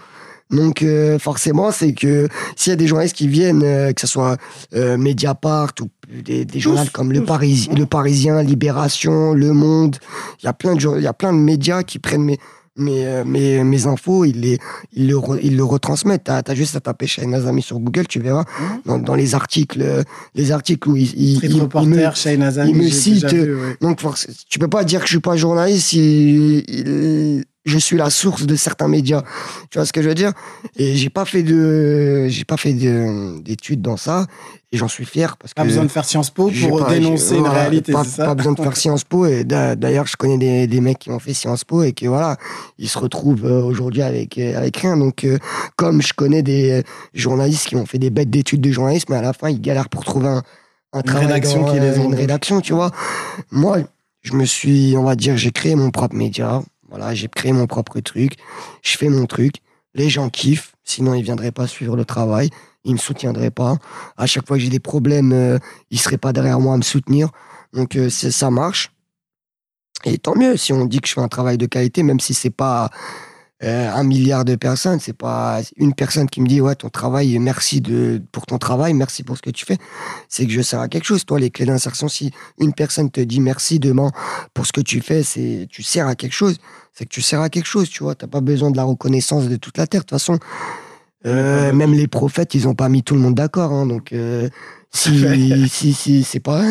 donc euh, forcément c'est que s'il y a des journalistes qui viennent euh, que ce soit euh, Mediapart ou des, des journaux comme le, tous. Parisi- le Parisien Libération Le Monde il y a plein de jour- il y a plein de médias qui prennent mes mes, euh, mes, mes infos, ils, les, ils, le, re- ils le retransmettent. T'as as juste à taper Shaheen Azami sur Google, tu verras Mhm. dans, dans les articles, euh, les articles où ils, ils, ils- me- Shaheen Azami, il me j'ai cite, déjà vu, ouais. donc tu peux pas dire que je suis pas journaliste si je suis la source de certains médias. Tu vois ce que je veux dire? Et j'ai pas fait de, j'ai pas fait de- d'études dans ça et j'en suis fier parce Pas que besoin de faire Sciences Po pour pas- dénoncer une voilà, réalité, Pas, c'est ça pas besoin de faire Sciences Po. Et d'a- d'ailleurs, je connais des, des mecs qui ont fait Sciences Po et que voilà, ils se retrouvent euh, aujourd'hui avec, euh, avec rien. Donc, euh, comme je connais des journalistes qui ont fait des bêtes d'études de journalisme, mais à la fin, ils galèrent pour trouver un, un travail rédaction dans, qui les une rédaction, tu vois. Moi, je me suis, on va dire, j'ai créé mon propre média. Voilà, j'ai créé mon propre truc. Je fais mon truc. Les gens kiffent. Sinon, ils viendraient pas suivre le travail. Ils me soutiendraient pas. À chaque fois que j'ai des problèmes, euh, ils seraient pas derrière moi à me soutenir. Donc, euh, ça marche. Et tant mieux si on dit que je fais un travail de qualité, même si c'est pas euh, un milliard de personnes, c'est pas une personne qui me dit ouais ton travail, merci de pour ton travail, merci pour ce que tu fais. C'est que je sers à quelque chose. Toi, les clés d'insertion, si une personne te dit merci demain pour ce que tu fais, c'est tu sers à quelque chose. C'est que tu sers à quelque chose, tu vois. T'as pas besoin de la reconnaissance de toute la terre. De toute façon, Euh, même les prophètes, ils ont pas mis tout le monde d'accord. Hein, donc, euh, si, (laughs) si, si, c'est pas.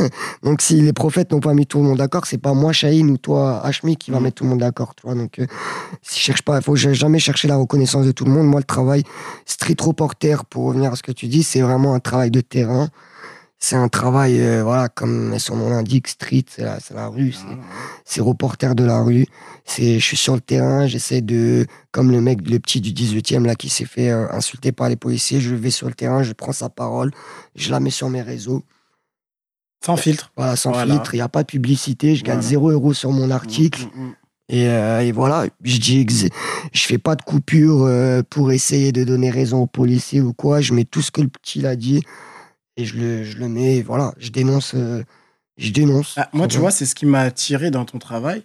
Donc, si les prophètes n'ont pas mis tout le monde d'accord, c'est pas moi, Shaheen, ou toi, Hashmi, qui va Mm. mettre tout le monde d'accord. Tu vois, donc, euh, si je cherche pas, faut jamais chercher la reconnaissance de tout le monde. Moi, le travail street reporter, pour revenir à ce que tu dis, c'est vraiment un travail de terrain. C'est un travail, euh, voilà, comme son nom l'indique, street, c'est la, la rue, c'est c'est reporter de la rue. C'est, je suis sur le terrain, j'essaie de, comme le mec, le petit du 18e là qui s'est fait euh, insulter par les policiers, je vais sur le terrain, je prends sa parole, je la mets sur mes réseaux. Sans filtre. Voilà, sans Voilà. filtre, il n'y a pas de publicité, je gagne Voilà. 0 euros sur mon article. Mm, mm, mm. Et, euh, et voilà, je dis, je fais pas de coupure euh, pour essayer de donner raison aux policiers ou quoi. Je mets tout ce que le petit a dit et je le, je le mets. Voilà, je dénonce. euh, je dénonce. Ah, moi, tu vois, c'est ce qui m'a attiré dans ton travail,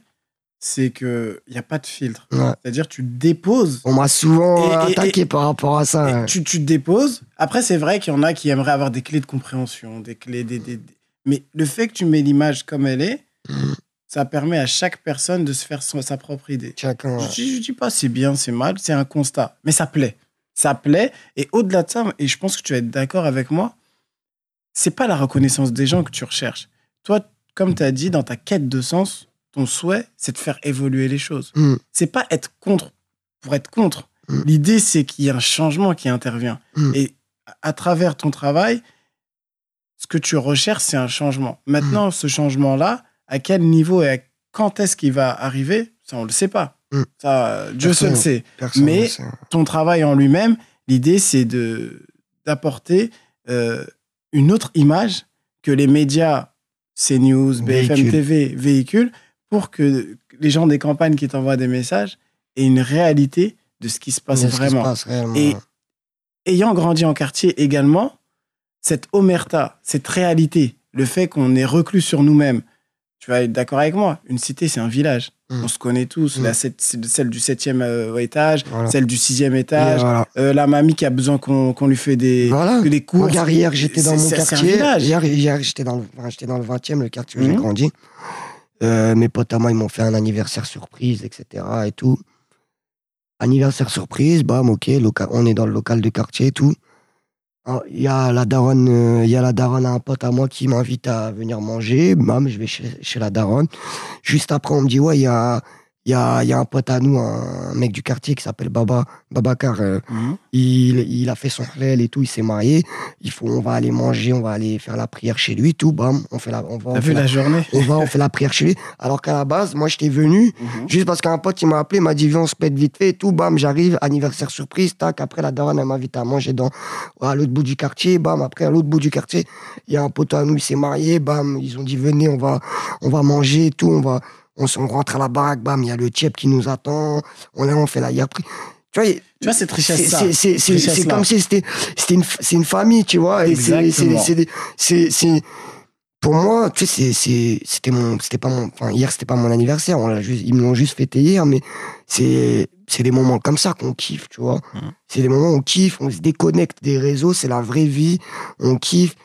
c'est qu'il n'y a pas de filtre. Ouais. C'est-à-dire, tu déposes. On m'a souvent Et- et- attaqué et- par rapport à ça. ouais. tu, tu te déposes. Après, c'est vrai qu'il y en a qui aimeraient avoir des clés de compréhension, des clés, des, des- des- Mais le fait que tu mets l'image comme elle est, Mhm. ça permet à chaque personne de se faire son- sa propre idée. Chacun. Je, je dis pas c'est bien, c'est mal, c'est un constat. Mais ça plaît. Ça plaît. Et au-delà de ça, et je pense que tu vas être d'accord avec moi, c'est pas la reconnaissance des gens que tu recherches. Toi, comme tu as dit, dans ta quête de sens, ton souhait, c'est de faire évoluer les choses. Mm. C'est pas être contre pour être contre. Mm. L'idée, c'est qu'il y ait un changement qui intervient. Mm. Et à- travers ton travail, ce que tu recherches, c'est un changement. Maintenant, ce changement-là, à quel niveau et à quand est-ce qu'il va arriver, ça, on le sait pas. Mm. Ça, Dieu seul Personne. sait. Personne mais- sait. Ton travail en lui-même, l'idée, c'est de d'apporter euh, une autre image que les médias, CNews, BFM. TV, véhiculent pour que les gens des campagnes qui t'envoient des messages aient une réalité de ce qui se passe se vraiment. passe réellement. Et- ayant grandi en quartier également, cette omerta, cette réalité, le fait qu'on est reclus sur nous-mêmes, tu vas être d'accord avec moi, une cité, c'est un village. Mm. On se connaît tous. Mm. La celle du septième euh, étage, Voilà. celle du sixième étage, voilà. euh, la mamie qui a besoin qu'on lui fait des, Voilà. des. Regarde, hier, j'étais dans mon quartier. Hier, hier, j'étais dans, dans le 20e, le quartier où j'ai Mhm. grandi. Euh, mes potes à moi, ils m'ont fait un anniversaire surprise, etc. et tout. Anniversaire surprise, bam, ok, loca- on est dans le local de quartier et tout. Ah, Il y a la daronne, euh, il y a la daronne un pote à moi qui m'invite à venir manger. Bam, je vais chez la daronne. Juste après, on me dit, ouais, il y a, il y, a, y a un pote à nous, un mec du quartier qui s'appelle Baba, Babacar. euh, Mhm. il, il a fait son halal et tout, il s'est marié. Il faut, on va aller manger, on va aller faire la prière chez lui, tout, bam, on fait la, on va, on T'as fait vu la, la journée on va, on fait la prière chez lui. Alors qu'à la base, moi, j'étais venu Mhm. juste parce qu'un pote, il m'a appelé, il m'a dit, viens, on se pète vite fait et tout, bam, j'arrive, anniversaire surprise, tac. Après, la daronne, elle m'invite à manger dans, à l'autre bout du quartier, bam. Après, à l'autre bout du quartier, il y a un pote à nous, il s'est marié, bam. Ils ont dit, venez, on va, on va manger et tout, on va, on, rentre à la baraque, bam, il y a le tchèp qui nous attend, on, est, on fait la hier Tu vois, Tu vois, cette richesse c'est- ça. c'est- là. comme si c'était c'était une, c'est une famille, tu vois. Et c'est- pour moi, tu sais, c'est- c'était mon, c'était pas mon, enfin hier c'était pas mon anniversaire, on l'a juste, ils me l'ont juste fêté hier, mais c'est c'est des moments comme ça qu'on kiffe, tu vois. Mhm. C'est des moments où on kiffe, on se déconnecte des réseaux, c'est la vraie vie, on kiffe.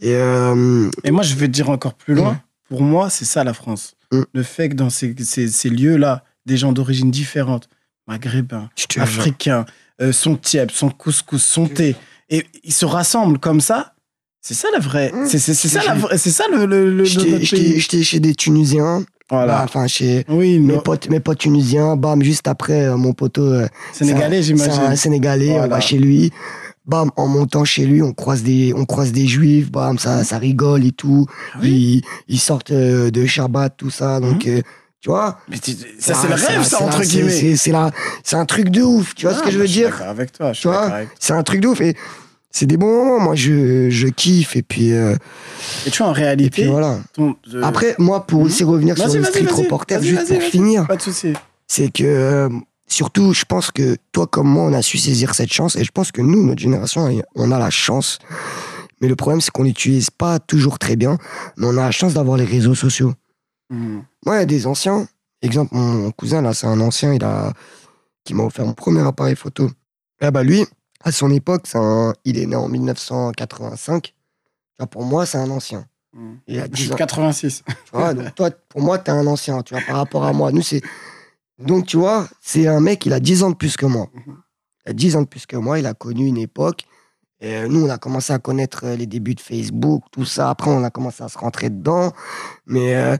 Et euh, Et moi, je vais te dire encore plus loin. Mhm. Pour moi, c'est ça la France. Mhm. Le fait que dans ces, ces- ces lieux-là, des gens d'origine différente, maghrébins, africains, euh, son tiep, son couscous, son thé, et ils se rassemblent comme ça. C'est ça la vraie. Mhm. C'est ça, la vraie- c'est ça le, le, le- J'étais- chez des Tunisiens, Voilà. bah, enfin chez oui, mes potes, mes potes tunisiens, bam, juste après euh, mon poteau. euh, sénégalais, C'est un j'imagine. Sénégalais, on va chez lui. Bam, en montant chez lui, on croise des, on croise des juifs, bam, ça, ça rigole et tout. Ah oui. Ils, ils sortent euh, de Shabbat, tout ça. Donc, euh, tu vois. Mais tu- ça, c'est le rêve, ça, entre guillemets. C'est un truc de ouf, tu vois ce Ah, que je bah, veux suis dire? d'accord avec toi. Je suis Tu vois? d'accord avec C'est un truc de ouf. Et c'est des bons moments. Moi, je, je kiffe. Et puis, euh, Et tu vois, en et puis réalité, voilà. ton- Après, moi, pour Mhm. aussi revenir sur le street reporter, juste pour finir, pas de souci. c'est que euh, surtout, je pense que toi comme moi, on a su saisir cette chance et je pense que nous, notre génération, on a la chance. Mais le problème, c'est qu'on n'utilise pas toujours très bien, mais on a la chance d'avoir les réseaux sociaux. Moi, il y a des anciens. Exemple, mon cousin, là, c'est un ancien, il a, qui m'a offert mon premier appareil photo. Ah bah lui, à son époque, un- il est né en 1985. Tu vois, pour moi, c'est un ancien. Mhm. Il a Je 10 suis ans. de 86. Tu vois, donc toi, pour moi, t'es un ancien, tu vois, par rapport à moi. Nous, c'est. Donc, tu vois, c'est un mec, il a 10 ans de plus que moi. Mhm. Il a 10 ans de plus que moi. Il a connu une époque. Et euh, nous, on a commencé à connaître euh, les débuts de Facebook, tout ça. Après, on a commencé à se rentrer dedans. Mais euh,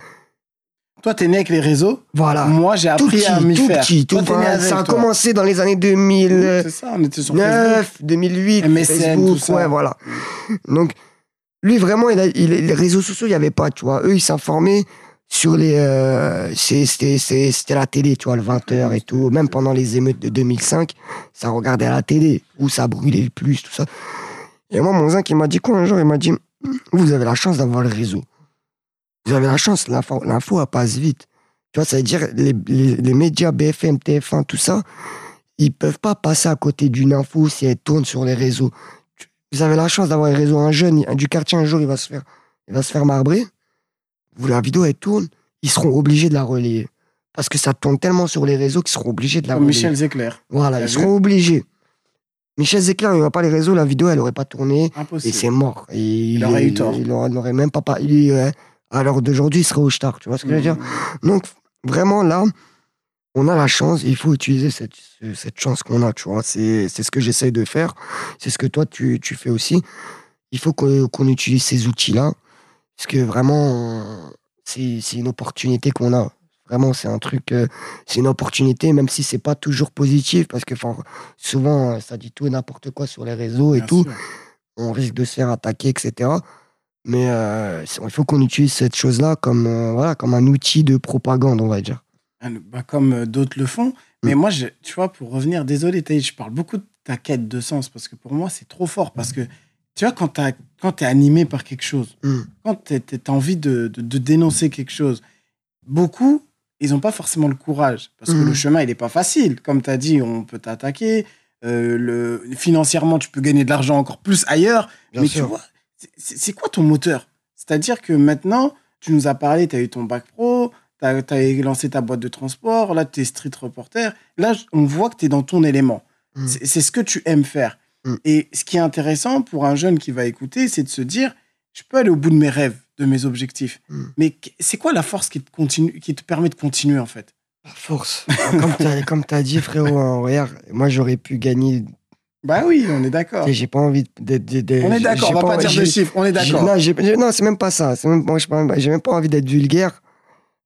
Toi, t'es né avec les réseaux. voilà. Moi, j'ai appris petit, à m'y tout faire. petit. Tout, Toi, avec, ça a toi. commencé dans les années 2009, C'est ça, on était sur Facebook. 2008, MSN, Facebook, tout ça. ouais, voilà. Donc, lui, vraiment, il a- il- les réseaux sociaux, il n'y avait pas, tu vois. Eux, ils s'informaient sur les... euh, C'était la télé, tu vois, le 20h et tout. Même pendant les émeutes de 2005, ça regardait à la télé, où ça brûlait le plus, tout ça. Et moi, mon zinc, il m'a dit quoi un jour Il m'a dit, vous avez la chance d'avoir le réseau. Vous avez la chance, l'info, elle passe vite. Tu vois, ça veut dire, les, médias BFM, TF1, tout ça, ils peuvent pas passer à côté d'une info si elle tourne sur les réseaux. Vous avez la chance d'avoir les réseaux. Un jeune un du quartier, un jour, il va se faire, il va se faire marbrer. Vous, la vidéo, elle tourne. Ils seront obligés de la relayer. Parce que ça tourne tellement sur les réseaux qu'ils seront obligés de la relayer. Michel Zecler. Voilà, ils seront obligés. Michel Zecler, il n'y pas les réseaux, la vidéo, elle aurait pas tourné. Et Impossible. c'est mort. Et il, aurait eu tort. Il aurait, il aurait même pas. pas il, euh, à l'heure d'aujourd'hui, il serait au star. Tu vois ce que je veux dire? Donc, vraiment, là, on a la chance. Il faut utiliser cette, ce- cette chance qu'on a. Tu vois? C'est ce que j'essaye de faire. C'est ce que toi, tu, tu fais aussi. Il faut qu'on qu'on utilise ces outils-là. Parce que vraiment, c'est une opportunité qu'on a. Vraiment, c'est un truc, euh, c'est une opportunité, même si c'est pas toujours positif, parce que souvent, euh, ça dit tout et n'importe quoi sur les réseaux et Bien tout sûr. on risque de se faire attaquer, etc. Mais euh, il faut qu'on utilise cette chose-là comme, euh, voilà, comme un outil de propagande, on va dire. Ah, bah, comme d'autres le font. Mais Mm. moi, je, tu vois, pour revenir, désolé, je parle beaucoup de ta quête de sens parce que pour moi, c'est trop fort. Parce que, tu vois, quand tu es animé par quelque chose, Mm. quand tu as envie de, de- de dénoncer quelque chose, beaucoup, ils n'ont pas forcément le courage. Parce que Mm. le chemin, il n'est pas facile. Comme tu as dit, on peut t'attaquer. euh, le, financièrement, tu peux gagner de l'argent encore plus ailleurs. Bien mais sûr. tu vois, c'est- quoi ton moteur? C'est-à-dire que maintenant, tu nous as parlé, tu as eu ton bac pro, tu as, lancé ta boîte de transport, là, tu es street reporter. Là, on voit que tu es dans ton élément. Mm. C'est ce que tu aimes faire. Mm. Et ce qui est intéressant pour un jeune qui va écouter, c'est de se dire, je peux aller au bout de mes rêves, de mes objectifs. Mm. Mais c'est quoi la force qui te, continue, qui te permet de continuer, en fait? La force. comme tu as, dit, frérot, hein, regarde, moi j'aurais pu gagner. Bah oui, on est d'accord. Et J'ai pas envie d'être. On est d'accord, on va pas dire de chiffres, on est d'accord. Non, c'est même pas ça. Même, moi, j'ai même pas envie d'être vulgaire.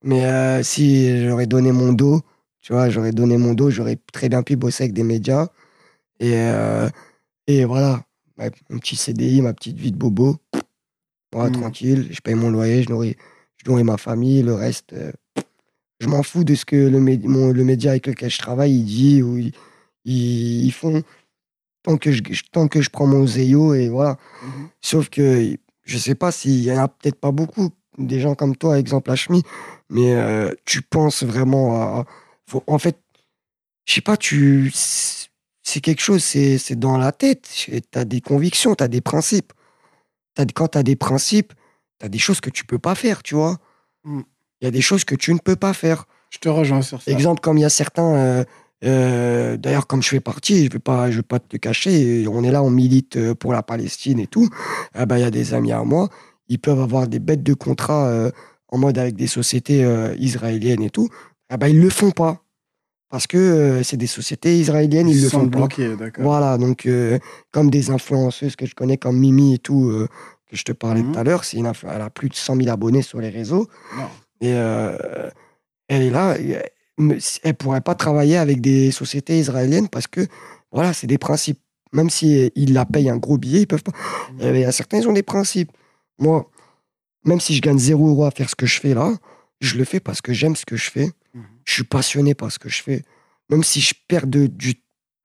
Mais euh, si j'aurais donné mon dos, tu vois, j'aurais donné mon dos, j'aurais très bien pu bosser avec des médias. Et, euh, et voilà, mon petit CDI, ma petite vie de bobo. Voilà, Mm. tranquille, je paye mon loyer, je nourris, je nourris ma famille, le reste, euh, je m'en fous de ce que le, mé- mon- le média avec lequel je travaille, il dit ou il- ils, ils font. Tant que, je, tant que je prends mon zéyo et voilà. Mhm. Sauf que je sais pas s'il y en a peut-être pas beaucoup, des gens comme toi, exemple Hachmi, mais euh, tu penses vraiment à. faut- en fait, je sais pas, tu. C'est quelque chose, c'est c'est dans la tête. Tu as des convictions, tu as des principes. T'as- quand tu as des principes, tu as des choses que tu peux pas faire, tu vois. Mm. Il y a des choses que tu ne peux pas faire. Je te rejoins sur ça. Exemple, comme il y a certains, euh, euh, d'ailleurs, comme je fais partie, je vais pas, je vais pas te cacher, on est là, on milite euh, pour la Palestine et tout. Ah ben, il y a des amis à moi, ils peuvent avoir des bêtes de contrats euh, en mode avec des sociétés israéliennes et tout. Ah ben, ils le font pas. Parce que euh, c'est des sociétés israéliennes, ils le sont font d'accord. Voilà, donc euh, comme des influenceuses que je connais comme Mimi et tout, euh, que je te parlais Mhm. tout à l'heure, c'est une influ- elle a plus de 100 000 abonnés sur les réseaux. Non. Et elle est là, elle ne pourrait pas travailler avec des sociétés israéliennes parce que, voilà, c'est des principes. Même si ils la payent un gros billet, ils peuvent pas. Et Il y a certains, ils ont des principes. Moi, même si je gagne zéro euro à faire ce que je fais là, je le fais parce que j'aime ce que je fais. Mhm. Je suis passionné par ce que je fais. Même si je perds de, du.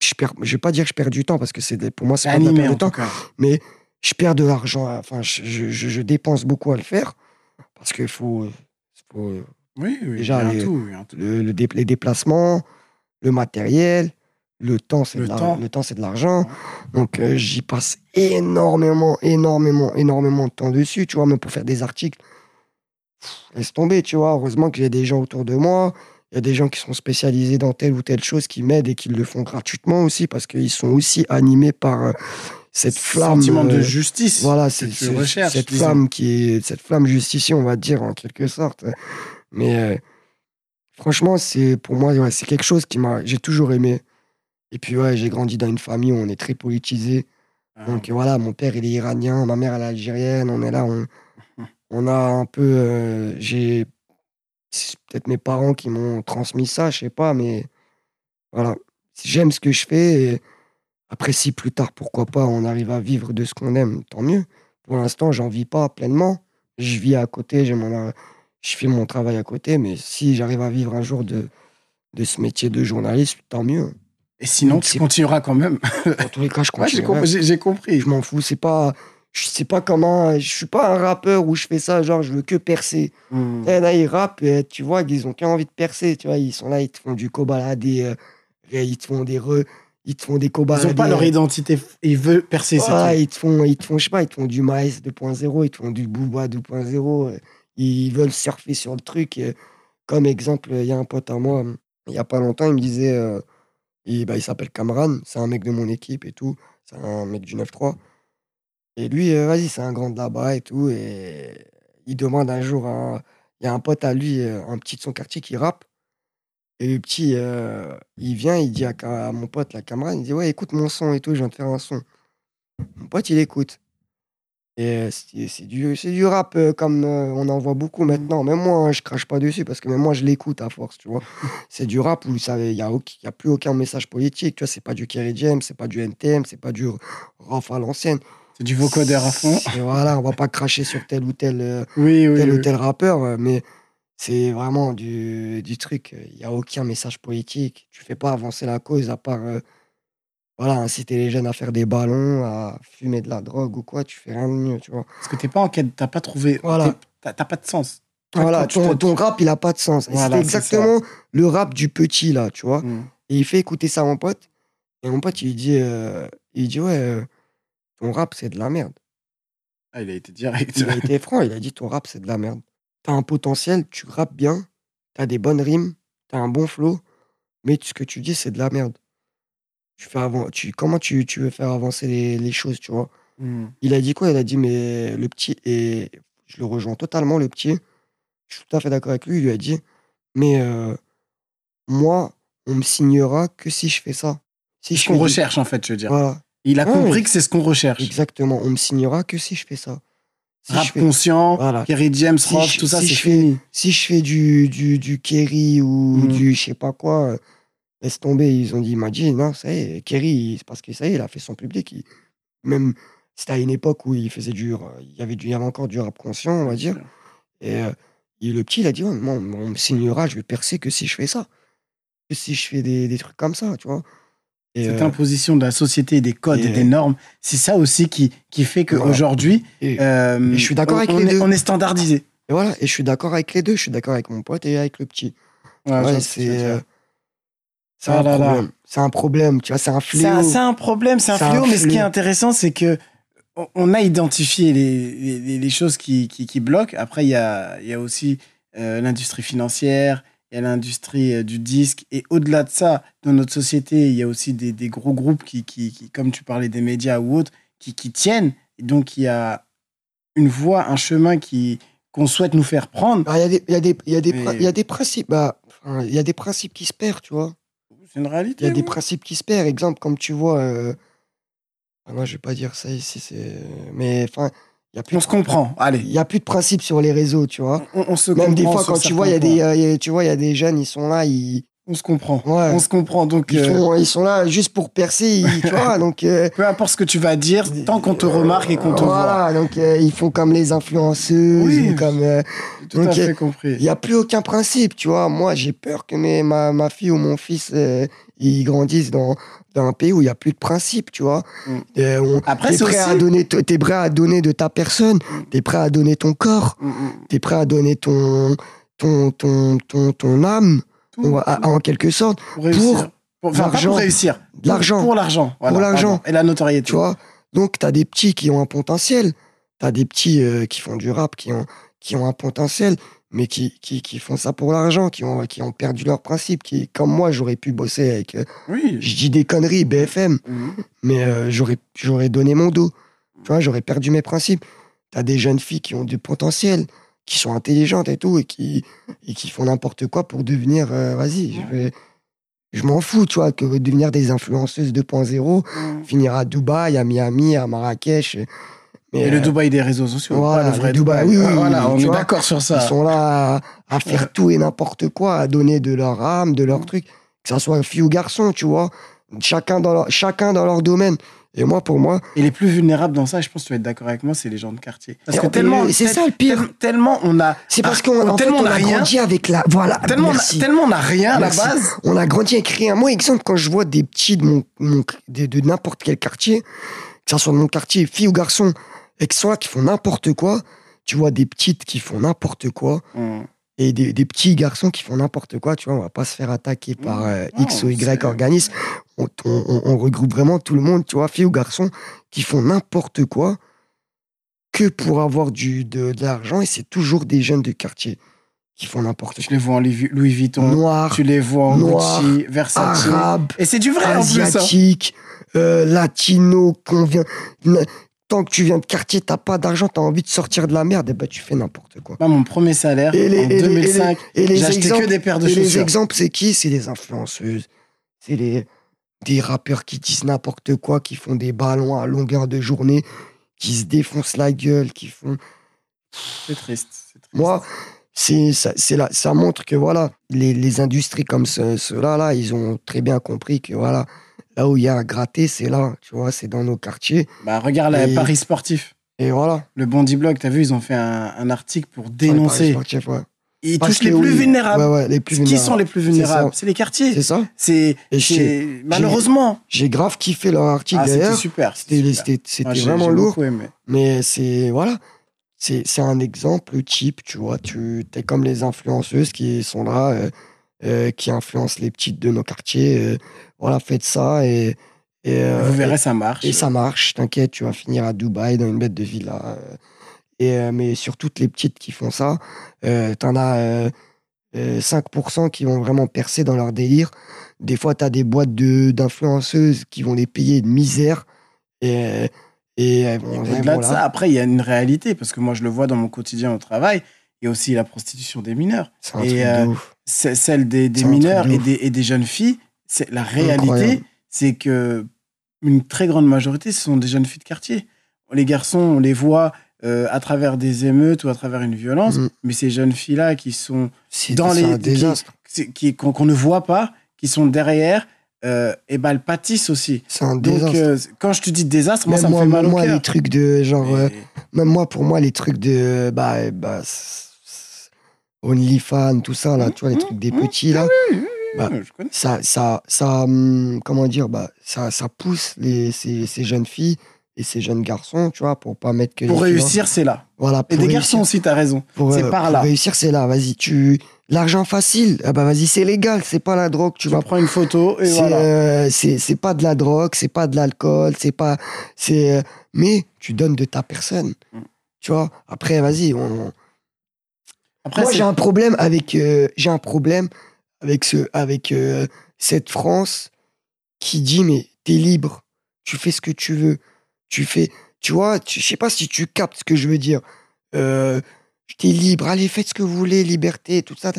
Je perds, je vais pas dire que je perds du temps parce que c'est pour moi, c'est pas de la perte de temps cas. mais je perds de l'argent. Enfin, je, je- dépense beaucoup à le faire parce qu'il faut, faut Oui, oui. Déjà, les- tout, le, le dé- les déplacements, le matériel, le temps, c'est Le de temps, c'est de l'argent. Donc, euh, j'y passe énormément, énormément, énormément de temps dessus, tu vois, même pour faire des articles. Laisse tomber, tu vois. Heureusement qu'il y a des gens autour de moi. Il y a des gens qui sont spécialisés dans telle ou telle chose qui m'aident et qui le font gratuitement aussi parce qu'ils sont aussi animés par euh, cette flamme. Sentiment de euh, justice. voilà, cette disons. flamme qui est cette flamme justicier, on va dire en quelque sorte. Mais euh, franchement, c'est pour moi, ouais, c'est quelque chose qui m'a, j'ai toujours aimé. Et puis, ouais, j'ai grandi dans une famille où on est très politisé. Ah, Donc voilà, mon père il est iranien, ma mère elle est algérienne, on est là, on, on a un peu, euh, j'ai c'est peut-être mes parents qui m'ont transmis ça, je sais pas, mais voilà, j'aime ce que je fais. Et après, si plus tard, pourquoi pas, on arrive à vivre de ce qu'on aime, tant mieux. Pour l'instant, j'en vis pas pleinement. Je vis à côté, j'ai mon, je fais mon travail à côté, mais si j'arrive à vivre un jour de, de ce métier de journaliste, tant mieux. Et sinon, Donc, tu continueras quand même. Dans tous les cas, je (laughs) Ouais, j'ai continue. compris. j'ai- j'ai compris. Je m'en fous, c'est pas. Je sais pas comment. Je suis pas un rappeur où je fais ça, genre je veux que percer. Hmm. Eh, Là, ils rappent, et tu vois, ils ont qu'une envie de percer, tu vois. Ils sont là, ils te font du cobaladé, euh, et ils te font des re, ils te font des Ils cobaladés. n'ont pas leur identité. Ils veulent percer. Ouais, tout. ils te font, ils te font, je sais pas, ils te font du maïs 2.0, ils te font du booba 2.0. euh, Ils veulent surfer sur le truc. euh, Comme exemple, il y a un pote à moi, il y a pas longtemps, il me disait, euh, il, bah, il s'appelle Kamran, c'est un mec de mon équipe et tout, c'est un mec du 9-3. Et lui, euh, vas-y, c'est un grand de là-bas et tout. Et il demande un jour, un- il y a un pote à lui, euh, un petit de son quartier qui rappe. Et le petit, euh, il vient, il dit à, à mon pote, la camarade, il dit Ouais, écoute mon son et tout, je viens de faire un son. Mon pote, il écoute. Et euh, c'est c'est du, c'est du rap euh, comme euh, on en voit beaucoup maintenant. Même moi, hein, je crache pas dessus parce que même moi, je l'écoute à force, tu vois. (laughs) C'est du rap où il n'y a, y a plus aucun message politique, tu vois. C'est pas du Kerry James, c'est pas du NTM, c'est pas du Raf à l'ancienne. C'est du vocodeur à fond. Et voilà, on va pas cracher sur tel ou tel, euh, Oui, oui. tel oui. ou tel rappeur, euh, mais c'est vraiment du, du truc. Il n'y a aucun message politique. Tu fais pas avancer la cause à part euh, voilà, inciter les jeunes à faire des ballons, à fumer de la drogue ou quoi. Tu fais rien de mieux, tu vois. Parce que t'es pas en quête. T'as pas trouvé. Voilà. T'as pas de sens. Voilà, ton, rap, il a pas de sens. Voilà, c'est exactement le rap du petit, là, tu vois. Hmm. Et il fait écouter ça à mon pote. Et mon pote, il dit, euh, il dit ouais, euh, ton rap, c'est de la merde. Ah, il a été direct. Il a été franc, il a dit ton rap, c'est de la merde. T'as un potentiel, tu rappes bien, t'as des bonnes rimes, t'as un bon flow, mais ce que tu dis, c'est de la merde. Tu fais avant, tu, comment tu, tu veux faire avancer les, les choses, tu vois? Hmm. Il a dit quoi? Il a dit, mais le petit, et je le rejoins totalement, le petit, je suis tout à fait d'accord avec lui, il lui a dit, mais euh, moi, on me signera que si je fais ça. Si ce qu'on recherche, en fait, je veux dire. Voilà, Il a Ouais. compris que c'est ce qu'on recherche. exactement. On me signera que si je fais ça. Si Rap fais- conscient, Voilà. Kerry James, Si je- tout ça, si c'est fini. si je fais du, du, du Kerry ou Mhm. du je sais pas quoi, laisse tomber. Ils ont dit, dit, non, ça y est, Kerry, c'est parce que ça y est, il a fait son public. il- même, c'était à une époque où il faisait du, il y avait du, il y avait encore du rap conscient, on va dire. Et, euh, et le petit, il a dit, ouais, moi, on me signera, je vais percer que si je fais ça. Que si je fais des, des trucs comme ça, tu vois. Et, Cette euh, imposition de la société, des codes et, et- des normes, c'est ça aussi qui, qui fait Voilà. qu'aujourd'hui, euh, je suis d'accord on, avec on les est, on est standardisé. et voilà, et je suis d'accord avec les deux. Je suis d'accord avec mon pote et avec le petit. Ouais, Ouais, c'est euh, c'est Ah un là là. problème. C'est un problème, tu vois, c'est un fléau. c'est un problème, c'est un un fléau, mais ce qui est intéressant, c'est que on- on a identifié les, les, les choses qui, qui, qui bloquent. Après, il y a, il y a aussi euh, l'industrie financière, il y a l'industrie euh, du disque. Et au-delà de ça, dans notre société, il y a aussi des, des gros groupes qui, qui, qui, comme tu parlais des médias ou autres, qui, qui tiennent. Et donc, il y a une voie, un chemin qui qu'on souhaite nous faire prendre. Ah, Il y, a des- il y, a des- principes. bah, Il y a des principes qui se perdent, tu vois. C'est une réalité. Il y a des principes qui se perdent. Exemple, comme tu vois. euh, ah non, je vais pas dire ça ici, c'est. Mais enfin, y a plus. On se comprend. Allez, Il y a plus de principes sur les réseaux, tu vois. on, on se Même des comprend fois, sur quand tu vois, il y a des, euh, il y a- tu vois, il y a des jeunes, ils sont là, ils, On se comprend. Ouais. On se comprend. Donc, ils, euh, ils sont là juste pour percer, tu vois. (laughs) Donc, euh, peu importe ce que tu vas dire, tant qu'on te remarque et qu'on te voit. voilà, donc euh, ils font comme les influenceuses, Oui. comme. Tout à fait compris. Il n'y a plus aucun principe, tu vois. Moi, j'ai peur que mes, ma, ma fille ou mon fils, ils grandissent dans, dans un pays où il n'y a plus de principe, tu vois. Mm. On- Après, t'es prêt, à donner t'es prêt à donner de ta personne, Mm. t'es prêt à donner ton corps, Mm, mm. t'es prêt à donner ton, ton, ton, ton, ton âme, À- en quelque sorte, pour réussir. Pour, l'argent. pour réussir. l'argent. Pour l'argent. Voilà, Pour l'argent. pardon. Et la notoriété. Tu vois Donc, tu as des petits qui ont un potentiel. Tu as des petits euh, qui font du rap, qui ont, qui ont un potentiel, mais qui, qui, qui font ça pour l'argent, qui ont, qui ont perdu leur principe. Qui, comme moi, j'aurais pu bosser avec. euh, Oui. je dis des conneries, BFM, Mhm. mais euh, j'aurais, j'aurais donné mon dos. Tu vois, j'aurais perdu mes principes. Tu as des jeunes filles qui ont du potentiel, qui sont intelligentes et tout, et qui, et qui font n'importe quoi pour devenir. euh, vas-y, je vais. Je m'en fous, tu vois, que devenir des influenceuses 2.0, finir à Dubaï, à Miami, à Marrakech. Mais, Et le euh, Dubaï des réseaux sociaux, voilà, pas le vrai le Dubaï, Dubaï. oui, oui, voilà, oui, on est d'accord sur ça. Ils sont là à, à faire tout et n'importe quoi, à donner de leur âme, de leur truc, que ça soit fille ou garçon, tu vois. Chacun dans leur, chacun dans leur domaine. Et moi, pour moi, Et les plus vulnérables dans ça, je pense que tu vas être d'accord avec moi, c'est les gens de quartier. Parce Et que tellement, c'est ça le pire. tel- tellement on a, c'est parce ah, qu'on fait, on a rien, grandi avec la. Voilà, tellement, on a, merci. tellement on a rien à la base. On a grandi avec rien. Moi, exemple, quand je vois des petits de, mon, mon- de, de n'importe quel quartier, que ça soit de mon quartier, filles ou garçons, et que ce soit qui font n'importe quoi, tu vois des petites qui font n'importe quoi, Hum. Et des, des petits garçons qui font n'importe quoi, tu vois, on va pas se faire attaquer par euh, Non, X ou Y organisme. On, on- on- on regroupe vraiment tout le monde, tu vois, filles ou garçons, qui font n'importe quoi que pour avoir du, de, de l'argent, et c'est toujours des jeunes de quartier qui font n'importe Tu quoi. les vois en Louis Vuitton, Noirs, tu les vois en Noirs, Gucci, Versace. arabes, Et c'est du vrai en plus. hein. asiatique, euh, latino, qu'on vient. n- Tant que tu viens de quartier, t'as pas d'argent, t'as envie de sortir de la merde, et ben tu fais n'importe quoi. Mon premier salaire, Et les- en et les- 2005, Et les j'ai acheté exemples, que des paires de et les exemples, c'est qui? C'est les influenceuses. C'est les des rappeurs qui disent n'importe quoi, qui font des ballons à longueur de journée, qui se défoncent la gueule, qui font. C'est triste. Moi, c'est ça, c'est là, ça montre que voilà, les, les industries comme ce- ceux-là, là, ils ont très bien compris que voilà, là où il y a à gratter, c'est là, tu vois, c'est dans nos quartiers. Bah, regarde la Paris sportif. Et voilà. Le Bondi Blog, t'as vu, ils ont fait un, un article pour Paris dénoncer. sportif, ouais. Ils Parce touchent les plus vulnérables. Ouais, ouais, les plus Qui vulnérables. sont les plus vulnérables. C'est les quartiers. C'est ça. C'est malheureusement. J'ai grave kiffé leur article Ah, c'était d'ailleurs. super. C'était vraiment lourd. Mais c'est voilà, c'est c'est un exemple type, tu vois. Tu es comme les influenceuses qui sont là, euh, euh, qui influencent les petites de nos quartiers. euh, voilà, faites ça et et, euh, Vous verrez, ça marche. et, ça marche. T'inquiète, tu vas finir à Dubaï dans une bête de villa. euh, et euh, mais sur toutes les petites qui font ça, euh, t'en as euh, euh, 5% qui vont vraiment percer dans leur délire. Des fois, t'as des boîtes de d'influenceuses qui vont les payer de misère et et Au-delà de ça, après, il y a une réalité, parce que moi, je le vois dans mon quotidien au travail. Il y a aussi la prostitution des mineurs. C'est un Et, truc euh, de ouf. C'est celle des, des mineurs et des, et des jeunes filles. C'est la réalité, c'est que une très grande majorité, ce sont des jeunes filles de quartier. Les garçons, on les voit euh, à travers des émeutes ou à travers une violence, Mm. mais ces jeunes filles-là qui sont dans les- un désastre. qui- qui- qu'on ne voit pas, qui sont derrière, euh, et ben elles pâtissent aussi. C'est un Donc, désastre. euh, quand je te dis désastre, moi, même ça me moi, fait mal au cœur. les trucs de genre, même moi, pour moi, les trucs de bah, bah OnlyFans, tout ça là, tu vois, les Mhm, trucs des petits là, bah, je connais. ça, ça, ça, hum, comment dire, bah, ça, ça pousse les, ces, ces jeunes filles et ces jeunes garçons, tu vois, pour pas mettre que Pour réussir, c'est là. Voilà, Et pour des réussir, garçons aussi, t'as raison. pour, c'est euh, par pour là. réussir, c'est là. Vas-y, tu, l'argent facile, ah bah vas-y, c'est légal, c'est pas la drogue, tu Tu vas prends une photo et c'est voilà. euh, c'est c'est pas de la drogue, c'est pas de l'alcool, c'est pas c'est euh, mais tu donnes de ta personne. Mm. Tu vois Après vas-y, on- Après, moi j'ai un problème avec j'ai un problème avec ce avec euh, cette France qui dit mais t'es libre, tu fais ce que tu veux, tu fais tu vois, je sais pas si tu captes ce que je veux dire. Euh, t'es libre, allez faites ce que vous voulez, liberté, tout ça.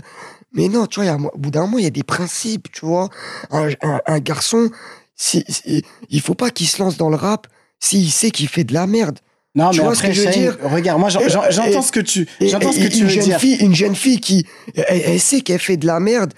Mais non, tu vois, il y a- au bout d'un moment, il y a des principes, tu vois. Un, un- un garçon, c'est- c'est- il faut pas qu'il se lance dans le rap s'il sait qu'il fait de la merde. non, tu mais vois ce après, que je veux dire? regarde, moi, j'en- Et- j'en- j'entends et- ce que tu, Et- j'entends ce et que tu une veux jeune dire. Fille, une jeune fille qui, elle, elle sait qu'elle fait de la merde,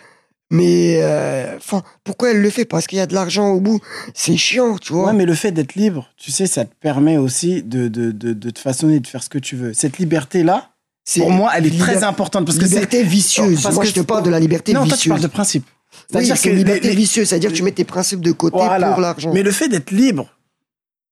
mais euh, enfin, pourquoi elle le fait? Parce qu'il y a de l'argent au bout. C'est chiant, tu vois. Ouais, mais le fait d'être libre, tu sais, ça te permet aussi de, de, de, de te façonner, de faire ce que tu veux. Cette liberté-là, C'est pour moi, elle est très importante. Parce que c'est. liberté vicieuse. parce Moi, que je te c'est- parle de la liberté Non, toi, tu vicieuse. parles de principe. Oui, C'est-à-dire c'est que une liberté les- vicieuse, c'est-à-dire que tu mets tes principes de côté Voilà. pour l'argent. Mais le fait d'être libre,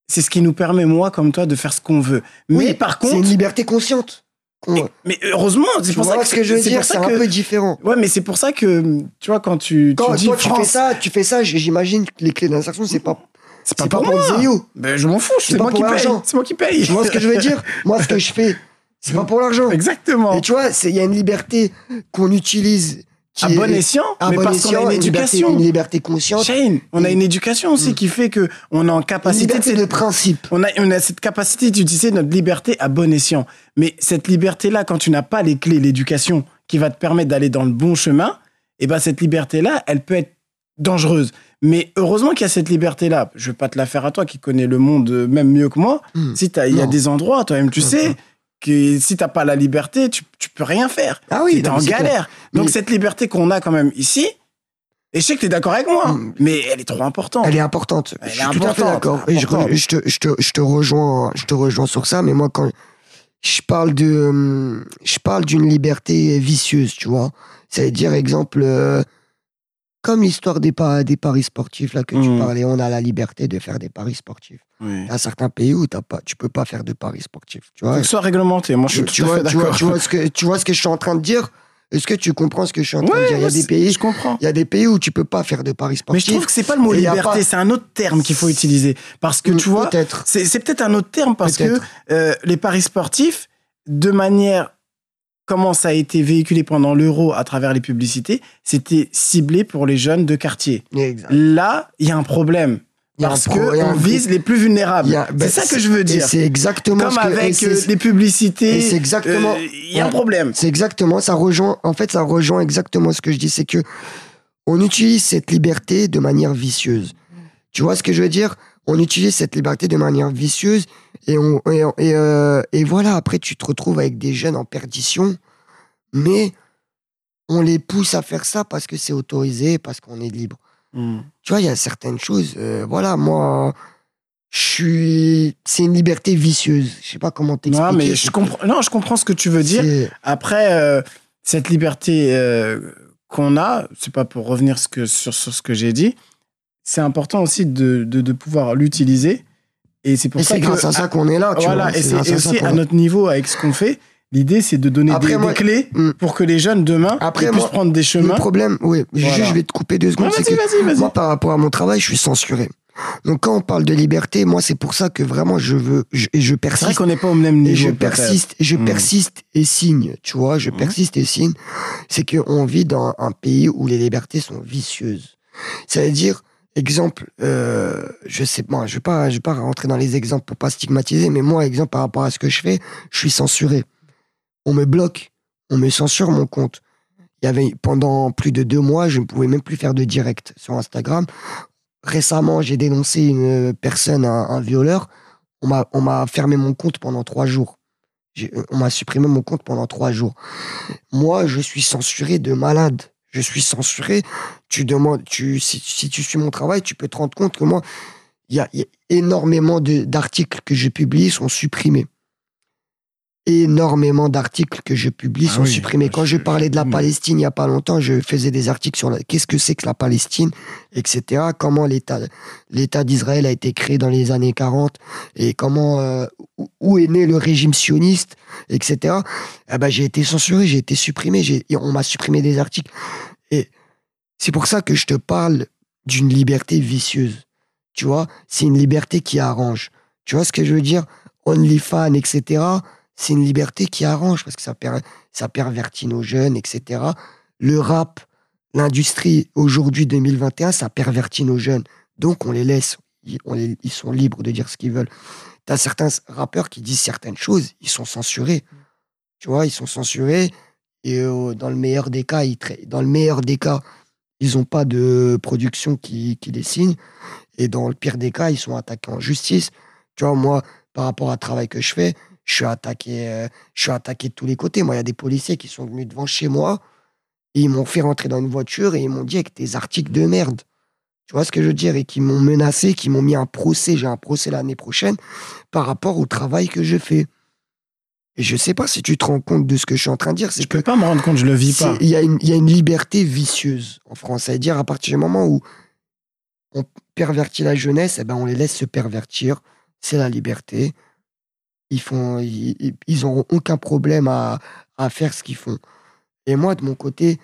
c'est ce qui nous permet, moi, comme toi, de faire ce qu'on veut. Mais Oui, par c'est contre. une liberté consciente. Mais, mais heureusement, c'est pour ça que ce que je veux dire, pour c'est un que- peu différent. Ouais, mais c'est pour ça que, tu vois, quand tu, tu Quand dis toi tu fais ça, tu fais ça, j'imagine que les clés d'insertion, c'est pas, c'est pas pour moi. zéyo. Ben, je m'en fous, C'est moi qui pour paye. C'est moi qui paye. Tu vois ce que je veux dire? Moi, ce que je fais, c'est pas pour l'argent. (laughs) Exactement. Et tu vois, il y a une liberté qu'on utilise qui À est- bon escient, à mais bon parce qu'on a une liberté- éducation. Une liberté consciente, Shane, on a une éducation aussi Mm. qui fait que on est en capacité de de principe. on a, on a cette capacité d'utiliser notre liberté à bon escient. Mais cette liberté-là, quand tu n'as pas les clés, l'éducation qui va te permettre d'aller dans le bon chemin, et ben cette liberté-là, elle peut être dangereuse. Mais heureusement qu'il y a cette liberté-là. Je vais pas te la faire à toi qui connais le monde euh, même mieux que moi. Hmm. Si il y a des endroits, toi-même, tu Mhm. sais, que si t'as pas la liberté, tu, tu peux rien faire. Ah oui, T'es en mais galère. Donc cette liberté qu'on a quand même ici, et je sais que t'es d'accord avec moi, Mm. mais elle est trop importante. Elle est importante. Elle je est suis tout à fait importante, d'accord. Je, te, je, te, je te rejoins, je te rejoins sur ça. Mais moi, quand je parle de, hum, je parle d'une liberté vicieuse, tu vois. C'est-à-dire, exemple, euh, comme l'histoire des, pa- des paris sportifs là que tu Mhm. parlais, on a la liberté de faire des paris sportifs. Oui. Il y a certains pays où t'as pas, tu peux pas faire de paris sportifs. Tu vois. Faut que ce soit réglementé. Moi, je suis tu, tout vois, tu, vois, d'accord. tu vois ce que, tu vois ce que je suis en train de dire? Est-ce que tu comprends ce que je suis en train de dire? Il y a des pays, Je comprends. il y a des pays où tu peux pas faire de paris Mais sportifs. je trouve que c'est pas le mot liberté, pas- c'est un autre terme qu'il faut utiliser. Parce que Mm, tu vois, peut-être. c'est peut-être un autre terme parce que euh, les paris sportifs, de manière comment ça a été véhiculé pendant l'euro à travers les publicités, c'était ciblé pour les jeunes de quartier. Exact. Là, il y a un problème. Parce qu'on vise les plus vulnérables. a- C'est ben, ça que je veux dire. c'est exactement Comme ce que, avec euh, les publicités, c'est exactement- euh, il y a un problème. C'est exactement, ça rejoint, en fait, ça rejoint exactement ce que je dis, c'est que on utilise cette liberté de manière vicieuse. Tu vois ce que je veux dire? On utilise cette liberté de manière vicieuse et, on, et, et, euh, et voilà, après tu te retrouves avec des jeunes en perdition, mais on les pousse à faire ça parce que c'est autorisé, parce qu'on est libre. Mm. Tu vois, il y a certaines choses, euh, voilà, moi, je suis... C'est une liberté vicieuse. Je sais pas comment t'expliquer. Non, mais je comprends. Non, je comprends ce que tu veux dire. Après, euh, cette liberté qu'on a, c'est pas pour revenir ce que, sur, sur ce que j'ai dit, c'est important aussi de, de, de pouvoir l'utiliser. Et c'est pour Et ça c'est que. grâce à ça qu'on est là, tu voilà, vois. et c'est et aussi à notre niveau avec ce qu'on fait. L'idée, c'est de donner Après, des, moi- des clés Mm. pour que les jeunes demain Après, puissent moi, prendre des Le chemins. problème, oui, Voilà. juste je vais te couper deux secondes, vas-y, vas-y, vas-y. moi, par rapport à mon travail, je suis censuré. Donc, quand on parle de liberté, moi, c'est pour ça que vraiment, je veux, je, et je C'est vrai persiste, qu'on n'est pas au même niveau. et je peut-être. persiste, et je persiste et signe, tu vois, je Mhm. persiste et signe. C'est qu'on vit dans un pays où les libertés sont vicieuses. C'est-à-dire, exemple, euh, je sais pas, je vais pas, je vais pas rentrer dans les exemples pour pas stigmatiser, mais moi, exemple, par rapport à ce que je fais, je suis censuré. On me bloque, on me censure mon compte. Il y avait pendant plus de deux mois, je ne pouvais même plus faire de direct sur Instagram. Récemment, j'ai dénoncé une personne, un, violeur. On m'a, fermé mon compte pendant trois jours. On m'a supprimé mon compte pendant trois jours. Moi, je suis censuré de malade. Je suis censuré. Tu demandes, tu, si, tu suis mon travail, tu peux te rendre compte que moi, il y a, énormément d'articles que je publie sont supprimés. Énormément d'articles que je publie Ah sont oui, supprimés. Quand je- parlais de la Palestine il n'y a pas longtemps, je faisais des articles sur la- qu'est-ce que c'est que la Palestine, etc. Comment l'État l'État d'Israël a été créé dans les années 40 et comment euh, où- est né le régime sioniste, etc. Eh ben, j'ai été censuré, j'ai été supprimé, j'ai- on m'a supprimé des articles. Et c'est pour ça que je te parle d'une liberté vicieuse. Tu vois, c'est une liberté qui arrange. Tu vois ce que je veux dire? OnlyFans, etc. C'est une liberté qui arrange parce que ça, per- ça pervertit nos jeunes, etc. Le rap, l'industrie, aujourd'hui, 2021, ça pervertit nos jeunes. Donc, on les laisse. Ils, sont libres de dire ce qu'ils veulent. Tu as certains rappeurs qui disent certaines choses, ils sont censurés. Tu vois, ils sont censurés. Et euh, dans le meilleur des cas, ils dans le meilleur des cas, ils n'ont pas de production qui, qui les signe. Et dans le pire des cas, ils sont attaqués en justice. Tu vois, moi, par rapport au travail que je fais, je suis attaqué, euh, je suis attaqué de tous les côtés. Moi, il y a des policiers qui sont venus devant chez moi et ils m'ont fait rentrer dans une voiture et ils m'ont dit avec tes articles de merde. Tu vois ce que je veux dire? Et qui m'ont menacé, qui m'ont mis un procès. J'ai un procès l'année prochaine par rapport au travail que je fais. Et je sais pas si tu te rends compte de ce que je suis en train de dire. Je peux pas me rendre compte, je le vis pas. Il y, a une- il y a une liberté vicieuse en France. C'est-à-dire, à partir du moment où on pervertit la jeunesse, eh ben, on les laisse se pervertir. C'est la liberté. Ils font, ils, ils- auront aucun problème à, à faire ce qu'ils font. Et moi, de mon côté,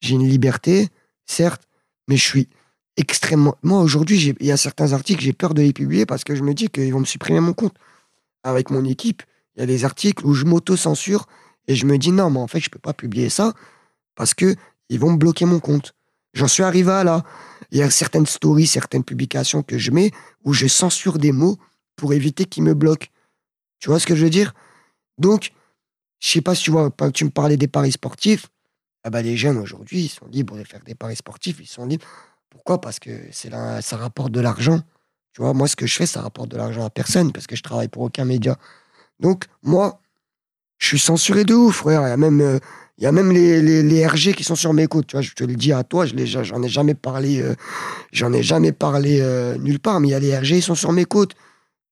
j'ai une liberté, certes, mais je suis extrêmement. Moi, aujourd'hui, il y a certains articles, j'ai peur de les publier parce que je me dis qu'ils vont me supprimer mon compte. Avec mon équipe, il y a des articles où je m'auto-censure et je me dis non, mais en fait, je peux pas publier ça parce que ils vont me bloquer mon compte. J'en suis arrivé à là. Il y a certaines stories, certaines publications que je mets où je censure des mots pour éviter qu'ils me bloquent. Tu vois ce que je veux dire? Donc, je sais pas si tu vois, tu me parlais des paris sportifs. Ah bah, les jeunes aujourd'hui, ils sont libres de faire des paris sportifs, ils sont libres. Pourquoi? Parce que c'est là, ça rapporte de l'argent. Tu vois, moi, ce que je fais, ça rapporte de l'argent à personne parce que je travaille pour aucun média. Donc, moi, je suis censuré de ouf, frère. Il y a même, euh, il y a même les, RG qui sont sur mes côtes. Tu vois, je te le dis à toi, je j'en ai jamais parlé, euh, j'en ai jamais parlé euh, nulle part, mais il y a les RG, ils sont sur mes côtes.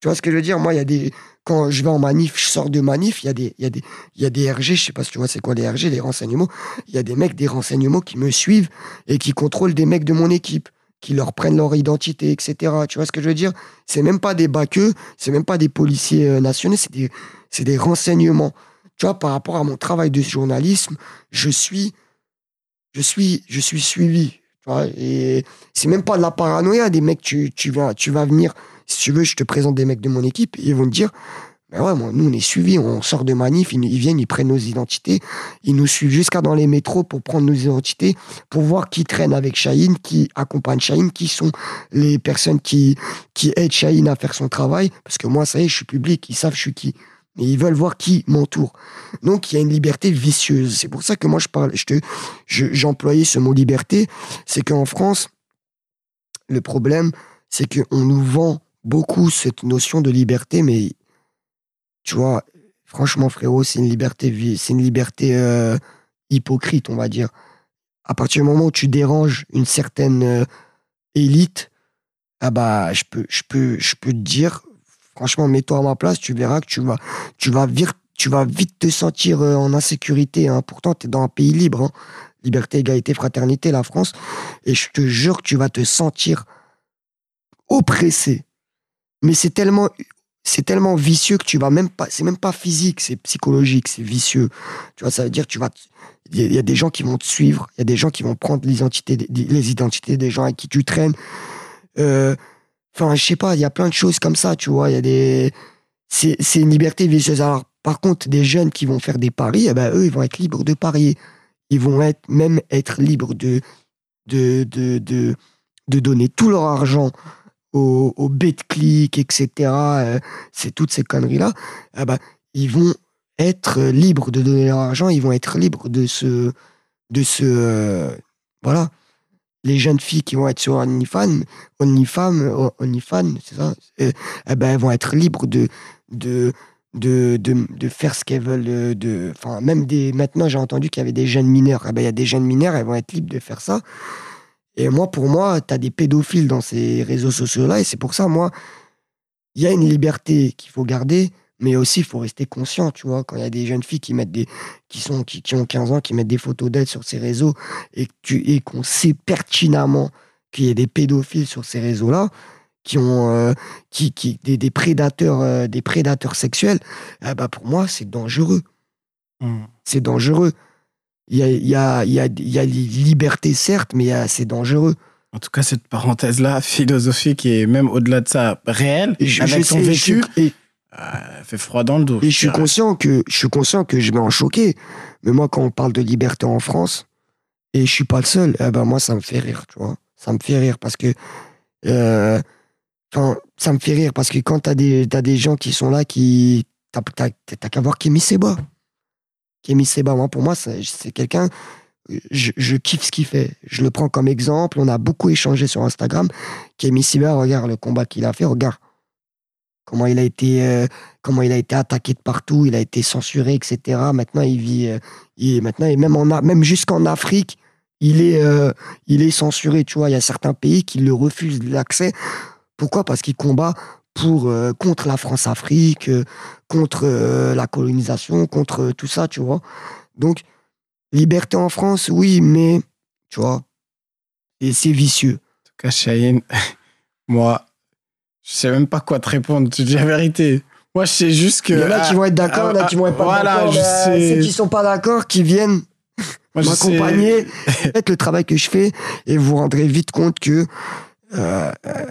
Tu vois ce que je veux dire? Moi, il y a des. Quand je vais en manif, je sors de manif, il y a des, y a des, y a des RG, je sais pas si tu vois c'est quoi les RG, les renseignements. Il y a des mecs des renseignements qui me suivent et qui contrôlent des mecs de mon équipe, qui leur prennent leur identité, etc. Tu vois ce que je veux dire? C'est même pas des baqueux, c'est même pas des policiers nationaux, c'est des, c'est des renseignements. Tu vois, par rapport à mon travail de journalisme, je suis, je suis, je suis suivi. Tu vois, et c'est même pas de la paranoïa. Des mecs, tu, tu, vas, tu vas venir, si tu veux, je te présente des mecs de mon équipe, ils vont te dire, ben ouais, moi, nous, on est suivis, on sort de manif, ils, viennent, ils prennent nos identités, ils nous suivent jusqu'à dans les métros pour prendre nos identités, pour voir qui traîne avec Chahine, qui accompagne Chahine, qui sont les personnes qui, qui aident Chahine à faire son travail. Parce que moi, ça y est, je suis public, ils savent je suis qui mais ils veulent voir qui m'entoure. Donc il y a une liberté vicieuse. C'est pour ça que moi je parle, je te, j'employais ce mot liberté, c'est qu'en France, le problème, c'est qu'on nous vend beaucoup cette notion de liberté, mais tu vois, franchement frérot, c'est une liberté, c'est une liberté euh, hypocrite, on va dire. À partir du moment où tu déranges une certaine euh, élite, ah bah je peux, je peux, je peux te dire Franchement, mets-toi à ma place, tu verras que tu vas, tu vas, tu vas vite te sentir euh, en insécurité. Hein. Pourtant, tu es dans un pays libre. Hein. Liberté, égalité, fraternité, la France. Et je te jure que tu vas te sentir oppressé. Mais c'est tellement, c'est tellement vicieux que tu vas même pas, c'est même pas physique, c'est psychologique, c'est vicieux. Tu vois, ça veut dire tu vas, il y, a des gens qui vont te suivre, il y a des gens qui vont prendre l'identité, les identités des gens avec qui tu traînes. Euh, Enfin, je sais pas, il y a plein de choses comme ça, tu vois. Il y a des. C'est une liberté vicieuse. Alors, par contre, des jeunes qui vont faire des paris, eh ben, eux, ils vont être libres de parier. Ils vont être, même être libres de, de, de, de donner tout leur argent aux, aux clics, etc. Euh, c'est toutes ces conneries-là. Eh ben, ils vont être libres de donner leur argent, ils vont être libres de se. De se euh, voilà les jeunes filles qui vont être sur OnlyFans, OnlyFans, OnlyFans, c'est ça, euh, ben, elles vont être libres de, de, de, de, faire ce qu'elles veulent. Euh, de, même des, maintenant, j'ai entendu qu'il y avait des jeunes mineurs. Eh ben, il y a des jeunes mineurs, elles vont être libres de faire ça. Et moi, pour moi, tu as des pédophiles dans ces réseaux sociaux-là. Et c'est pour ça, moi, il y a une liberté qu'il faut garder mais aussi il faut rester conscient tu vois quand il y a des jeunes filles qui mettent des qui sont qui, qui ont 15 ans qui mettent des photos d'elles sur ces réseaux et tu et qu'on sait pertinemment qu'il y a des pédophiles sur ces réseaux là qui ont euh, qui, qui des, des prédateurs euh, des prédateurs sexuels eh ben pour moi c'est dangereux mmh. c'est dangereux il y a y a y a y a liberté certes mais c'est dangereux en tout cas, cette parenthèse-là, (laughs) philosophique et même au-delà de ça, réelle, avec je ton vécu, euh, fait froid dans le dos. Et je suis conscient que je suis conscient que je vais en choquer. Mais moi, quand on parle de liberté en France, et je suis pas le seul, eh ben moi, ça me fait rire, tu vois. Ça me fait rire parce que, euh, ça me fait rire parce que quand t'as des as des gens qui sont là qui t'as qu'à voir Kémy Seba. Kémy Seba, pour moi, c'est quelqu'un. Je, kiffe ce qu'il fait. Je le prends comme exemple. On a beaucoup échangé sur Instagram. Kémy Seba, regarde le combat qu'il a fait. Regarde, comment il a été, euh, comment il a été attaqué de partout, il a été censuré, etc. Maintenant, il vit, euh, maintenant, et même, en, même jusqu'en Afrique, il est, euh, il est censuré. Tu vois, il y a certains pays qui le refusent l'accès. Pourquoi? Parce qu'il combat pour, contre la France-Afrique, contre la colonisation, contre tout ça, tu vois. Donc, liberté en France, oui, mais, tu vois, et c'est vicieux. En tout cas, Cheyenne, (laughs) moi, je sais même pas quoi te répondre, tu dis la vérité. Moi, je sais juste que. Il y en a qui vont être d'accord, il y en a qui vont être pas voilà, d'accord. Sais... Ceux qui sont pas d'accord, qui viennent (laughs) m'accompagner, faites le travail que je fais, et vous rendrez vite compte que euh, euh,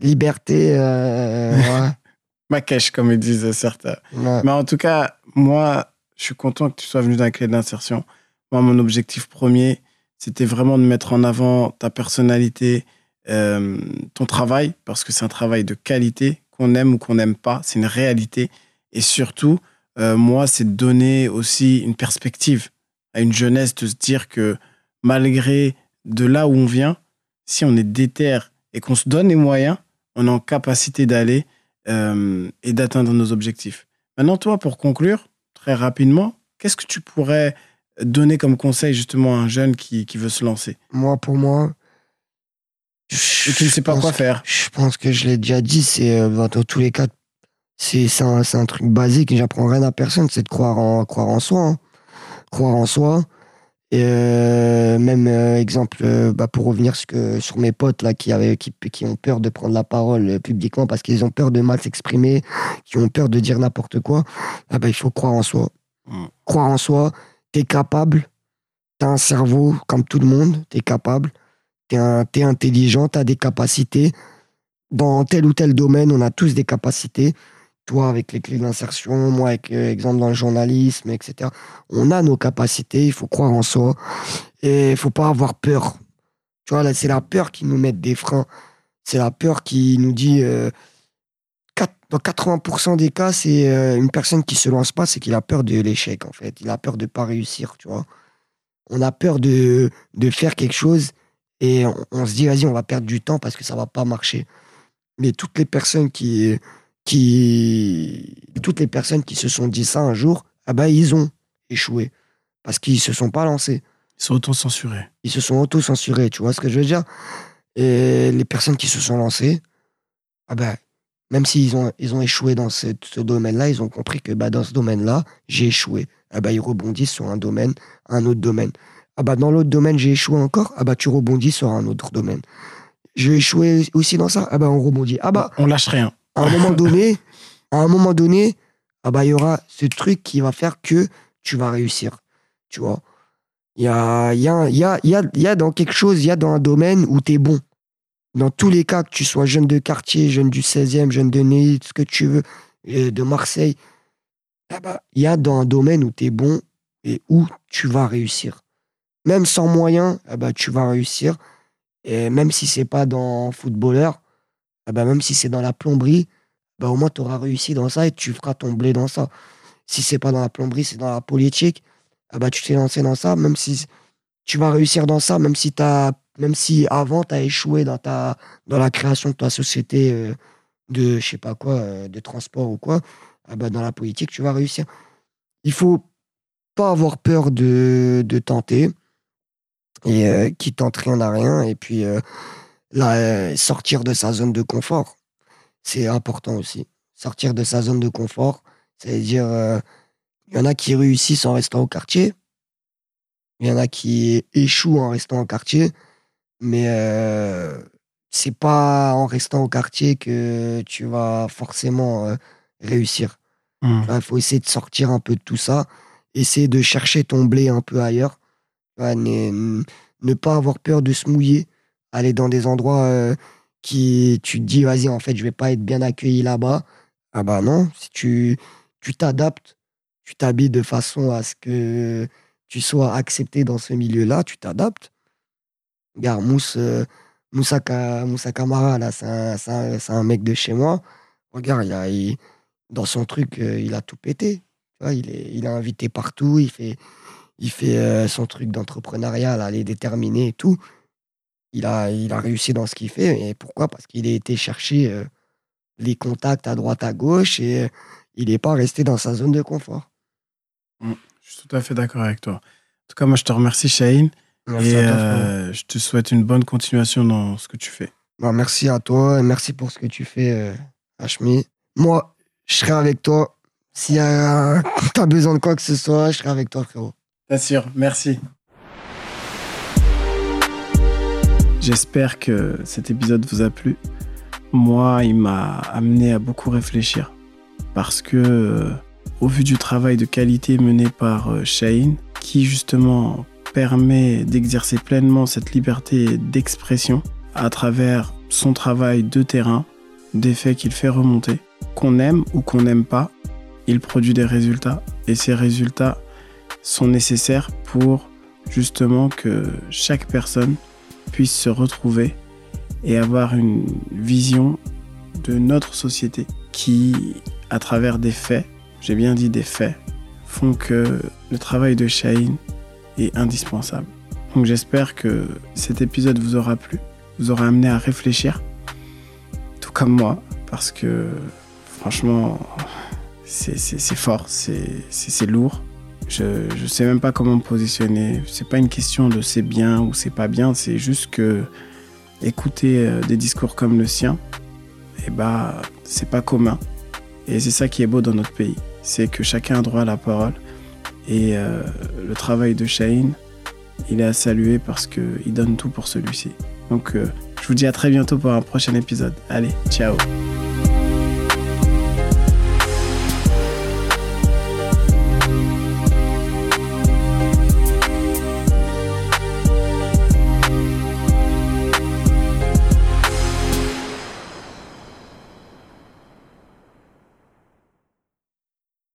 liberté. Euh, (laughs) ouais. Ma cache, comme ils disent certains. Mais en tout cas, moi, je suis content que tu sois venu dans la clé d'insertion. Moi, mon objectif premier, c'était vraiment de mettre en avant ta personnalité, euh, ton travail, parce que c'est un travail de qualité, qu'on aime ou qu'on n'aime pas, c'est une réalité. Et surtout, euh, moi, c'est de donner aussi une perspective à une jeunesse, de se dire que malgré de là où on vient, si on est déter et qu'on se donne les moyens, on est en capacité d'aller euh, et d'atteindre nos objectifs. Maintenant, toi, pour conclure, très rapidement, qu'est-ce que tu pourrais donner comme conseil justement à un jeune qui, qui veut se lancer? Moi, pour moi. Et qui ne sait pas quoi que- faire. Je pense que je l'ai déjà dit, c'est euh, dans tous les cas, c'est c'est un, c'est un truc basique. J'apprends rien à personne, c'est de croire en, croire en soi. hein. Croire en soi. Et euh, même euh, exemple, euh, bah, pour revenir sur, que, sur mes potes là, qui, avaient, qui, qui ont peur de prendre la parole publiquement parce qu'ils ont peur de mal s'exprimer, qui ont peur de dire n'importe quoi, ah bah, il faut croire en soi. Mm. Croire en soi, t'es capable, t'as un cerveau comme tout le monde, t'es capable, t'es intelligent, t'as des capacités. Dans tel ou tel domaine, on a tous des capacités. Toi, avec les clés de l'insertion, moi, avec euh, exemple dans le journalisme, etc. On a nos capacités, il faut croire en soi. Et il faut pas avoir peur. Tu vois, là, c'est la peur qui nous met des freins. C'est la peur qui nous dit. euh, quatre- dans 80% des cas, c'est euh, une personne qui se lance pas, c'est qu'il a peur de l'échec, en fait. Il a peur de pas réussir, tu vois. On a peur de, de faire quelque chose et on, on se dit, vas-y, on va perdre du temps parce que ça va pas marcher. Mais toutes les personnes qui, qui, toutes les personnes qui se sont dit ça un jour, ah bah, ils ont échoué parce qu'ils se sont pas lancés. Ils sont auto-censurés. Ils se sont auto-censurés, tu vois ce que je veux dire? Et les personnes qui se sont lancées, ah ben, même s'ils ont, ils ont échoué dans ce, ce domaine-là, ils ont compris que bah, dans ce domaine-là, j'ai échoué. Ah ben, ils rebondissent sur un domaine, un autre domaine. Ah bah, dans l'autre domaine, j'ai échoué encore? Ah bah, tu rebondis sur un autre domaine. J'ai échoué aussi dans ça? Ah bah, on rebondit. Ah bah, On lâche rien. À un moment donné, à un moment donné, ah bah, il y aura ce truc qui va faire que tu vas réussir. Tu vois Il y a, y, a, y, a, y, a, dans quelque chose, il y a dans un domaine où tu es bon. Dans tous les cas, que tu sois jeune de quartier, jeune du 16e, jeune de Neuilly, ce que tu veux, de Marseille, ah bah, il y a dans un domaine où tu es bon et où tu vas réussir. Même sans moyens, ah bah, tu vas réussir. Et même si c'est pas dans footballeur, ah bah, même si c'est dans la plomberie, bah, au moins tu auras réussi dans ça et tu feras ton blé dans ça. Si c'est pas dans la plomberie, c'est dans la politique, ah bah, tu t'es lancé dans ça, même si tu vas réussir dans ça, même si, t'as, même si avant tu as échoué dans, ta, dans la création de ta société euh, de, je sais pas quoi, euh, de transport ou quoi, ah dans la politique, tu vas réussir. Il faut pas avoir peur de, de tenter et euh, qui tente rien n'a rien et puis euh, euh, sortir de sa zone de confort c'est important aussi sortir de sa zone de confort c'est à dire il y en a qui réussissent en restant au quartier il y en a qui échouent en restant au quartier mais euh, c'est pas en restant au quartier que tu vas forcément euh, réussir Hum. il faut essayer de sortir un peu de tout ça, essayer de chercher ton blé un peu ailleurs, ne pas avoir peur de se mouiller, aller dans des endroits euh, qui tu te dis vas-y en fait je vais pas être bien accueilli là-bas. Ah bah non, si tu tu t'adaptes, tu t'habilles de façon à ce que tu sois accepté dans ce milieu-là, tu t'adaptes. Regarde, Moussa, euh, Moussa, Ka- Kamara, là, c'est un, un- mec de chez moi. Regarde, il a, il- dans son truc, euh, il a tout pété. Il, est, il est invité partout, il fait, il fait euh, son truc d'entrepreneuriat, là, les déterminés et tout. Il a, il a réussi dans ce qu'il fait. Et pourquoi? Parce qu'il a été chercher euh, les contacts à droite, à gauche et euh, il n'est pas resté dans sa zone de confort. Je suis tout à fait d'accord avec toi. En tout cas, moi, je te remercie, Shaheen. Merci et à toi, frérot. euh, je te souhaite une bonne continuation dans ce que tu fais. Bon, merci à toi et merci pour ce que tu fais, Hashmi. Moi, je serai avec toi. Si tu as besoin de quoi que ce soit, je serai avec toi, frérot. Bien sûr, merci. J'espère que cet épisode vous a plu. Moi, il m'a amené à beaucoup réfléchir parce que, euh, au vu du travail de qualité mené par euh, Shaheen, qui justement permet d'exercer pleinement cette liberté d'expression à travers son travail de terrain, des faits qu'il fait remonter, qu'on aime ou qu'on n'aime pas, il produit des résultats et ces résultats sont nécessaires pour justement que chaque personne puisse se retrouver et avoir une vision de notre société qui, à travers des faits, j'ai bien dit des faits, font que le travail de Shaheen est indispensable. Donc j'espère que cet épisode vous aura plu vous aura amené à réfléchir, tout comme moi, parce que franchement, c'est fort, c'est lourd. Je ne sais même pas comment me positionner. C'est pas une question de c'est bien ou c'est pas bien, c'est juste que écouter euh, des discours comme le sien, eh bah, c'est pas commun. Et c'est ça qui est beau dans notre pays. C'est que chacun a droit à la parole. Et euh, le travail de Shaheen, il est à saluer parce qu'il donne tout pour celui-ci. Donc, euh, je vous dis à très bientôt pour un prochain épisode. Allez, ciao